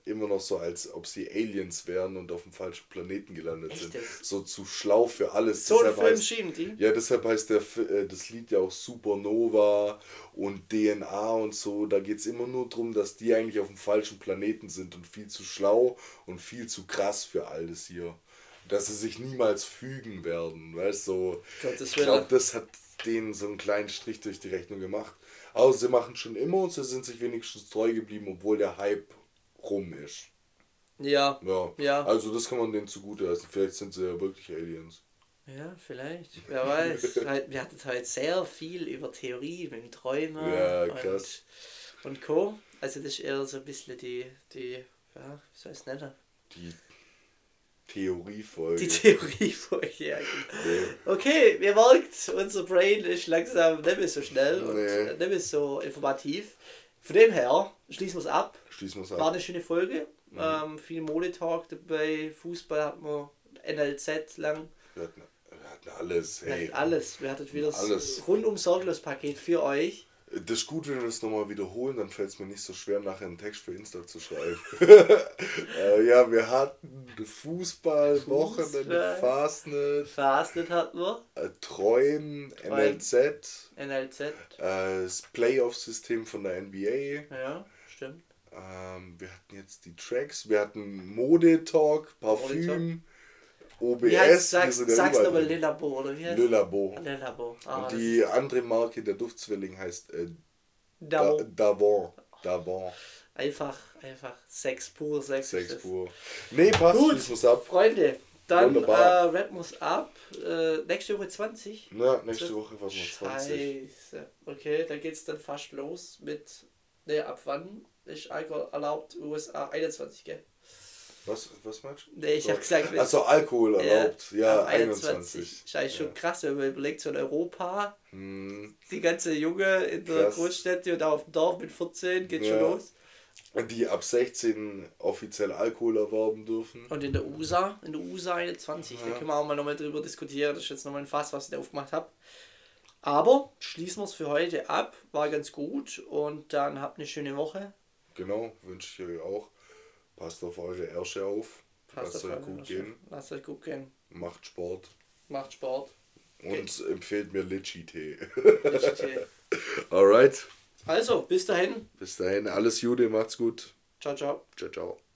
S2: immer noch so, als ob sie Aliens wären und auf dem falschen Planeten gelandet
S1: Echt
S2: sind. So zu schlau für alles.
S1: So
S2: Deshalb
S1: Film
S2: heißt-
S1: die.
S2: Ja, deshalb heißt der, äh, das Lied ja auch Supernova und DNA und so. Da geht es immer nur darum, dass die eigentlich auf dem falschen Planeten sind und viel zu schlau und viel zu krass für all das hier. Dass sie sich niemals fügen werden. Weißt du, so. Ich glaube, das hat denen so einen kleinen Strich durch die Rechnung gemacht. Aber sie machen schon immer und sie sind sich wenigstens treu geblieben, obwohl der Hype rum ist.
S1: Ja,
S2: Ja.
S1: Ja.
S2: Also das kann man denen zugute heißen. Vielleicht sind sie ja wirklich Aliens.
S1: Ja, vielleicht. Wer weiß. Halt, Wir hatten heute sehr viel über Theorie mit dem Träumer
S2: Ja, krass.
S1: und, und Co. Also das ist eher so ein bisschen die, die ja, wie soll ich es nennen?
S2: Die Theoriefolge.
S1: Die Theoriefolge, ja. genau.
S2: Nee.
S1: Okay, ihr merkt, unser Brain ist langsam nicht mehr so schnell und
S2: Nee.
S1: nicht mehr so informativ. Von dem her schließen wir es ab.
S2: Schließen wir es
S1: War
S2: ab.
S1: eine schöne Folge. Ähm, viel Modetalk dabei, Fußball hatten wir, NLZ lang.
S2: Wir hatten, wir hatten alles.
S1: Wir
S2: Hey.
S1: hatten alles. Wir hatten wieder das
S2: Alles.
S1: rundum sorglos Paket für euch.
S2: Das ist gut, wenn wir das nochmal wiederholen, dann fällt es mir nicht so schwer, nachher einen Text für Insta zu schreiben. äh, ja, wir hatten Fußball,
S1: Fußball.
S2: Wochenende, Fastnet,
S1: Fastnet hatten wir.
S2: äh, Träumen, NLZ,
S1: NLZ.
S2: äh, das Playoff-System von der NBA.
S1: Ja.
S2: Ähm, wir hatten jetzt die Tracks, wir hatten Modetalk, Parfüm, OBS.
S1: Wie heißt,
S2: wir
S1: sag's,
S2: sind ja
S1: sag's
S2: überall
S1: nochmal
S2: drin.
S1: Lillabo, oder wie heißt
S2: Le Labo.
S1: Le Labo. Ah,
S2: Und die andere Marke, der Duftzwilling, heißt äh,
S1: ist
S2: Da-
S1: Dabo.
S2: Davon. Davon.
S1: Einfach, einfach Sex, pur Sex. das.
S2: pur. Nee, passt,
S1: Gut.
S2: wir's ab.
S1: Freunde, dann äh, rappen wir's ab. Äh, nächste Woche 20.
S2: Na, nächste Woche was noch 20.
S1: Scheiße. Okay, da geht's dann fast los mit. Ne, ab wann ist Alkohol erlaubt? USA 21, gell?
S2: Was, was meinst du?
S1: Ne, ich hab gesagt, mit-
S2: Also Alkohol erlaubt. Ja,
S1: ab
S2: 21.
S1: Scheiße, schon
S2: Ja.
S1: krass, wenn man überlegt, so in Europa,
S2: Hm,
S1: die ganze Junge in der
S2: Krass.
S1: Großstädte und auf dem Dorf mit 14 geht schon
S2: Ja.
S1: los.
S2: die ab 16 offiziell Alkohol erwerben dürfen.
S1: Und in der USA, in der USA 21, da
S2: Ja.
S1: können wir auch mal nochmal drüber diskutieren. Das ist jetzt nochmal ein Fass, was ich da aufgemacht habe. Aber schließen wir es für heute ab. War ganz gut. Und dann habt eine schöne Woche.
S2: Genau, wünsche ich euch auch. Passt auf eure Ärsche auf.
S1: Passt
S2: Lasst
S1: auf
S2: euch
S1: eure
S2: gut
S1: Ärsche.
S2: gehen.
S1: Lasst euch gut gehen.
S2: Macht Sport.
S1: Macht Sport.
S2: Und empfehlt mir Litchi-Tee.
S1: Okay.
S2: Alright.
S1: Also, bis dahin.
S2: Bis dahin, alles Gute, macht's gut.
S1: Ciao, ciao.
S2: Ciao, ciao.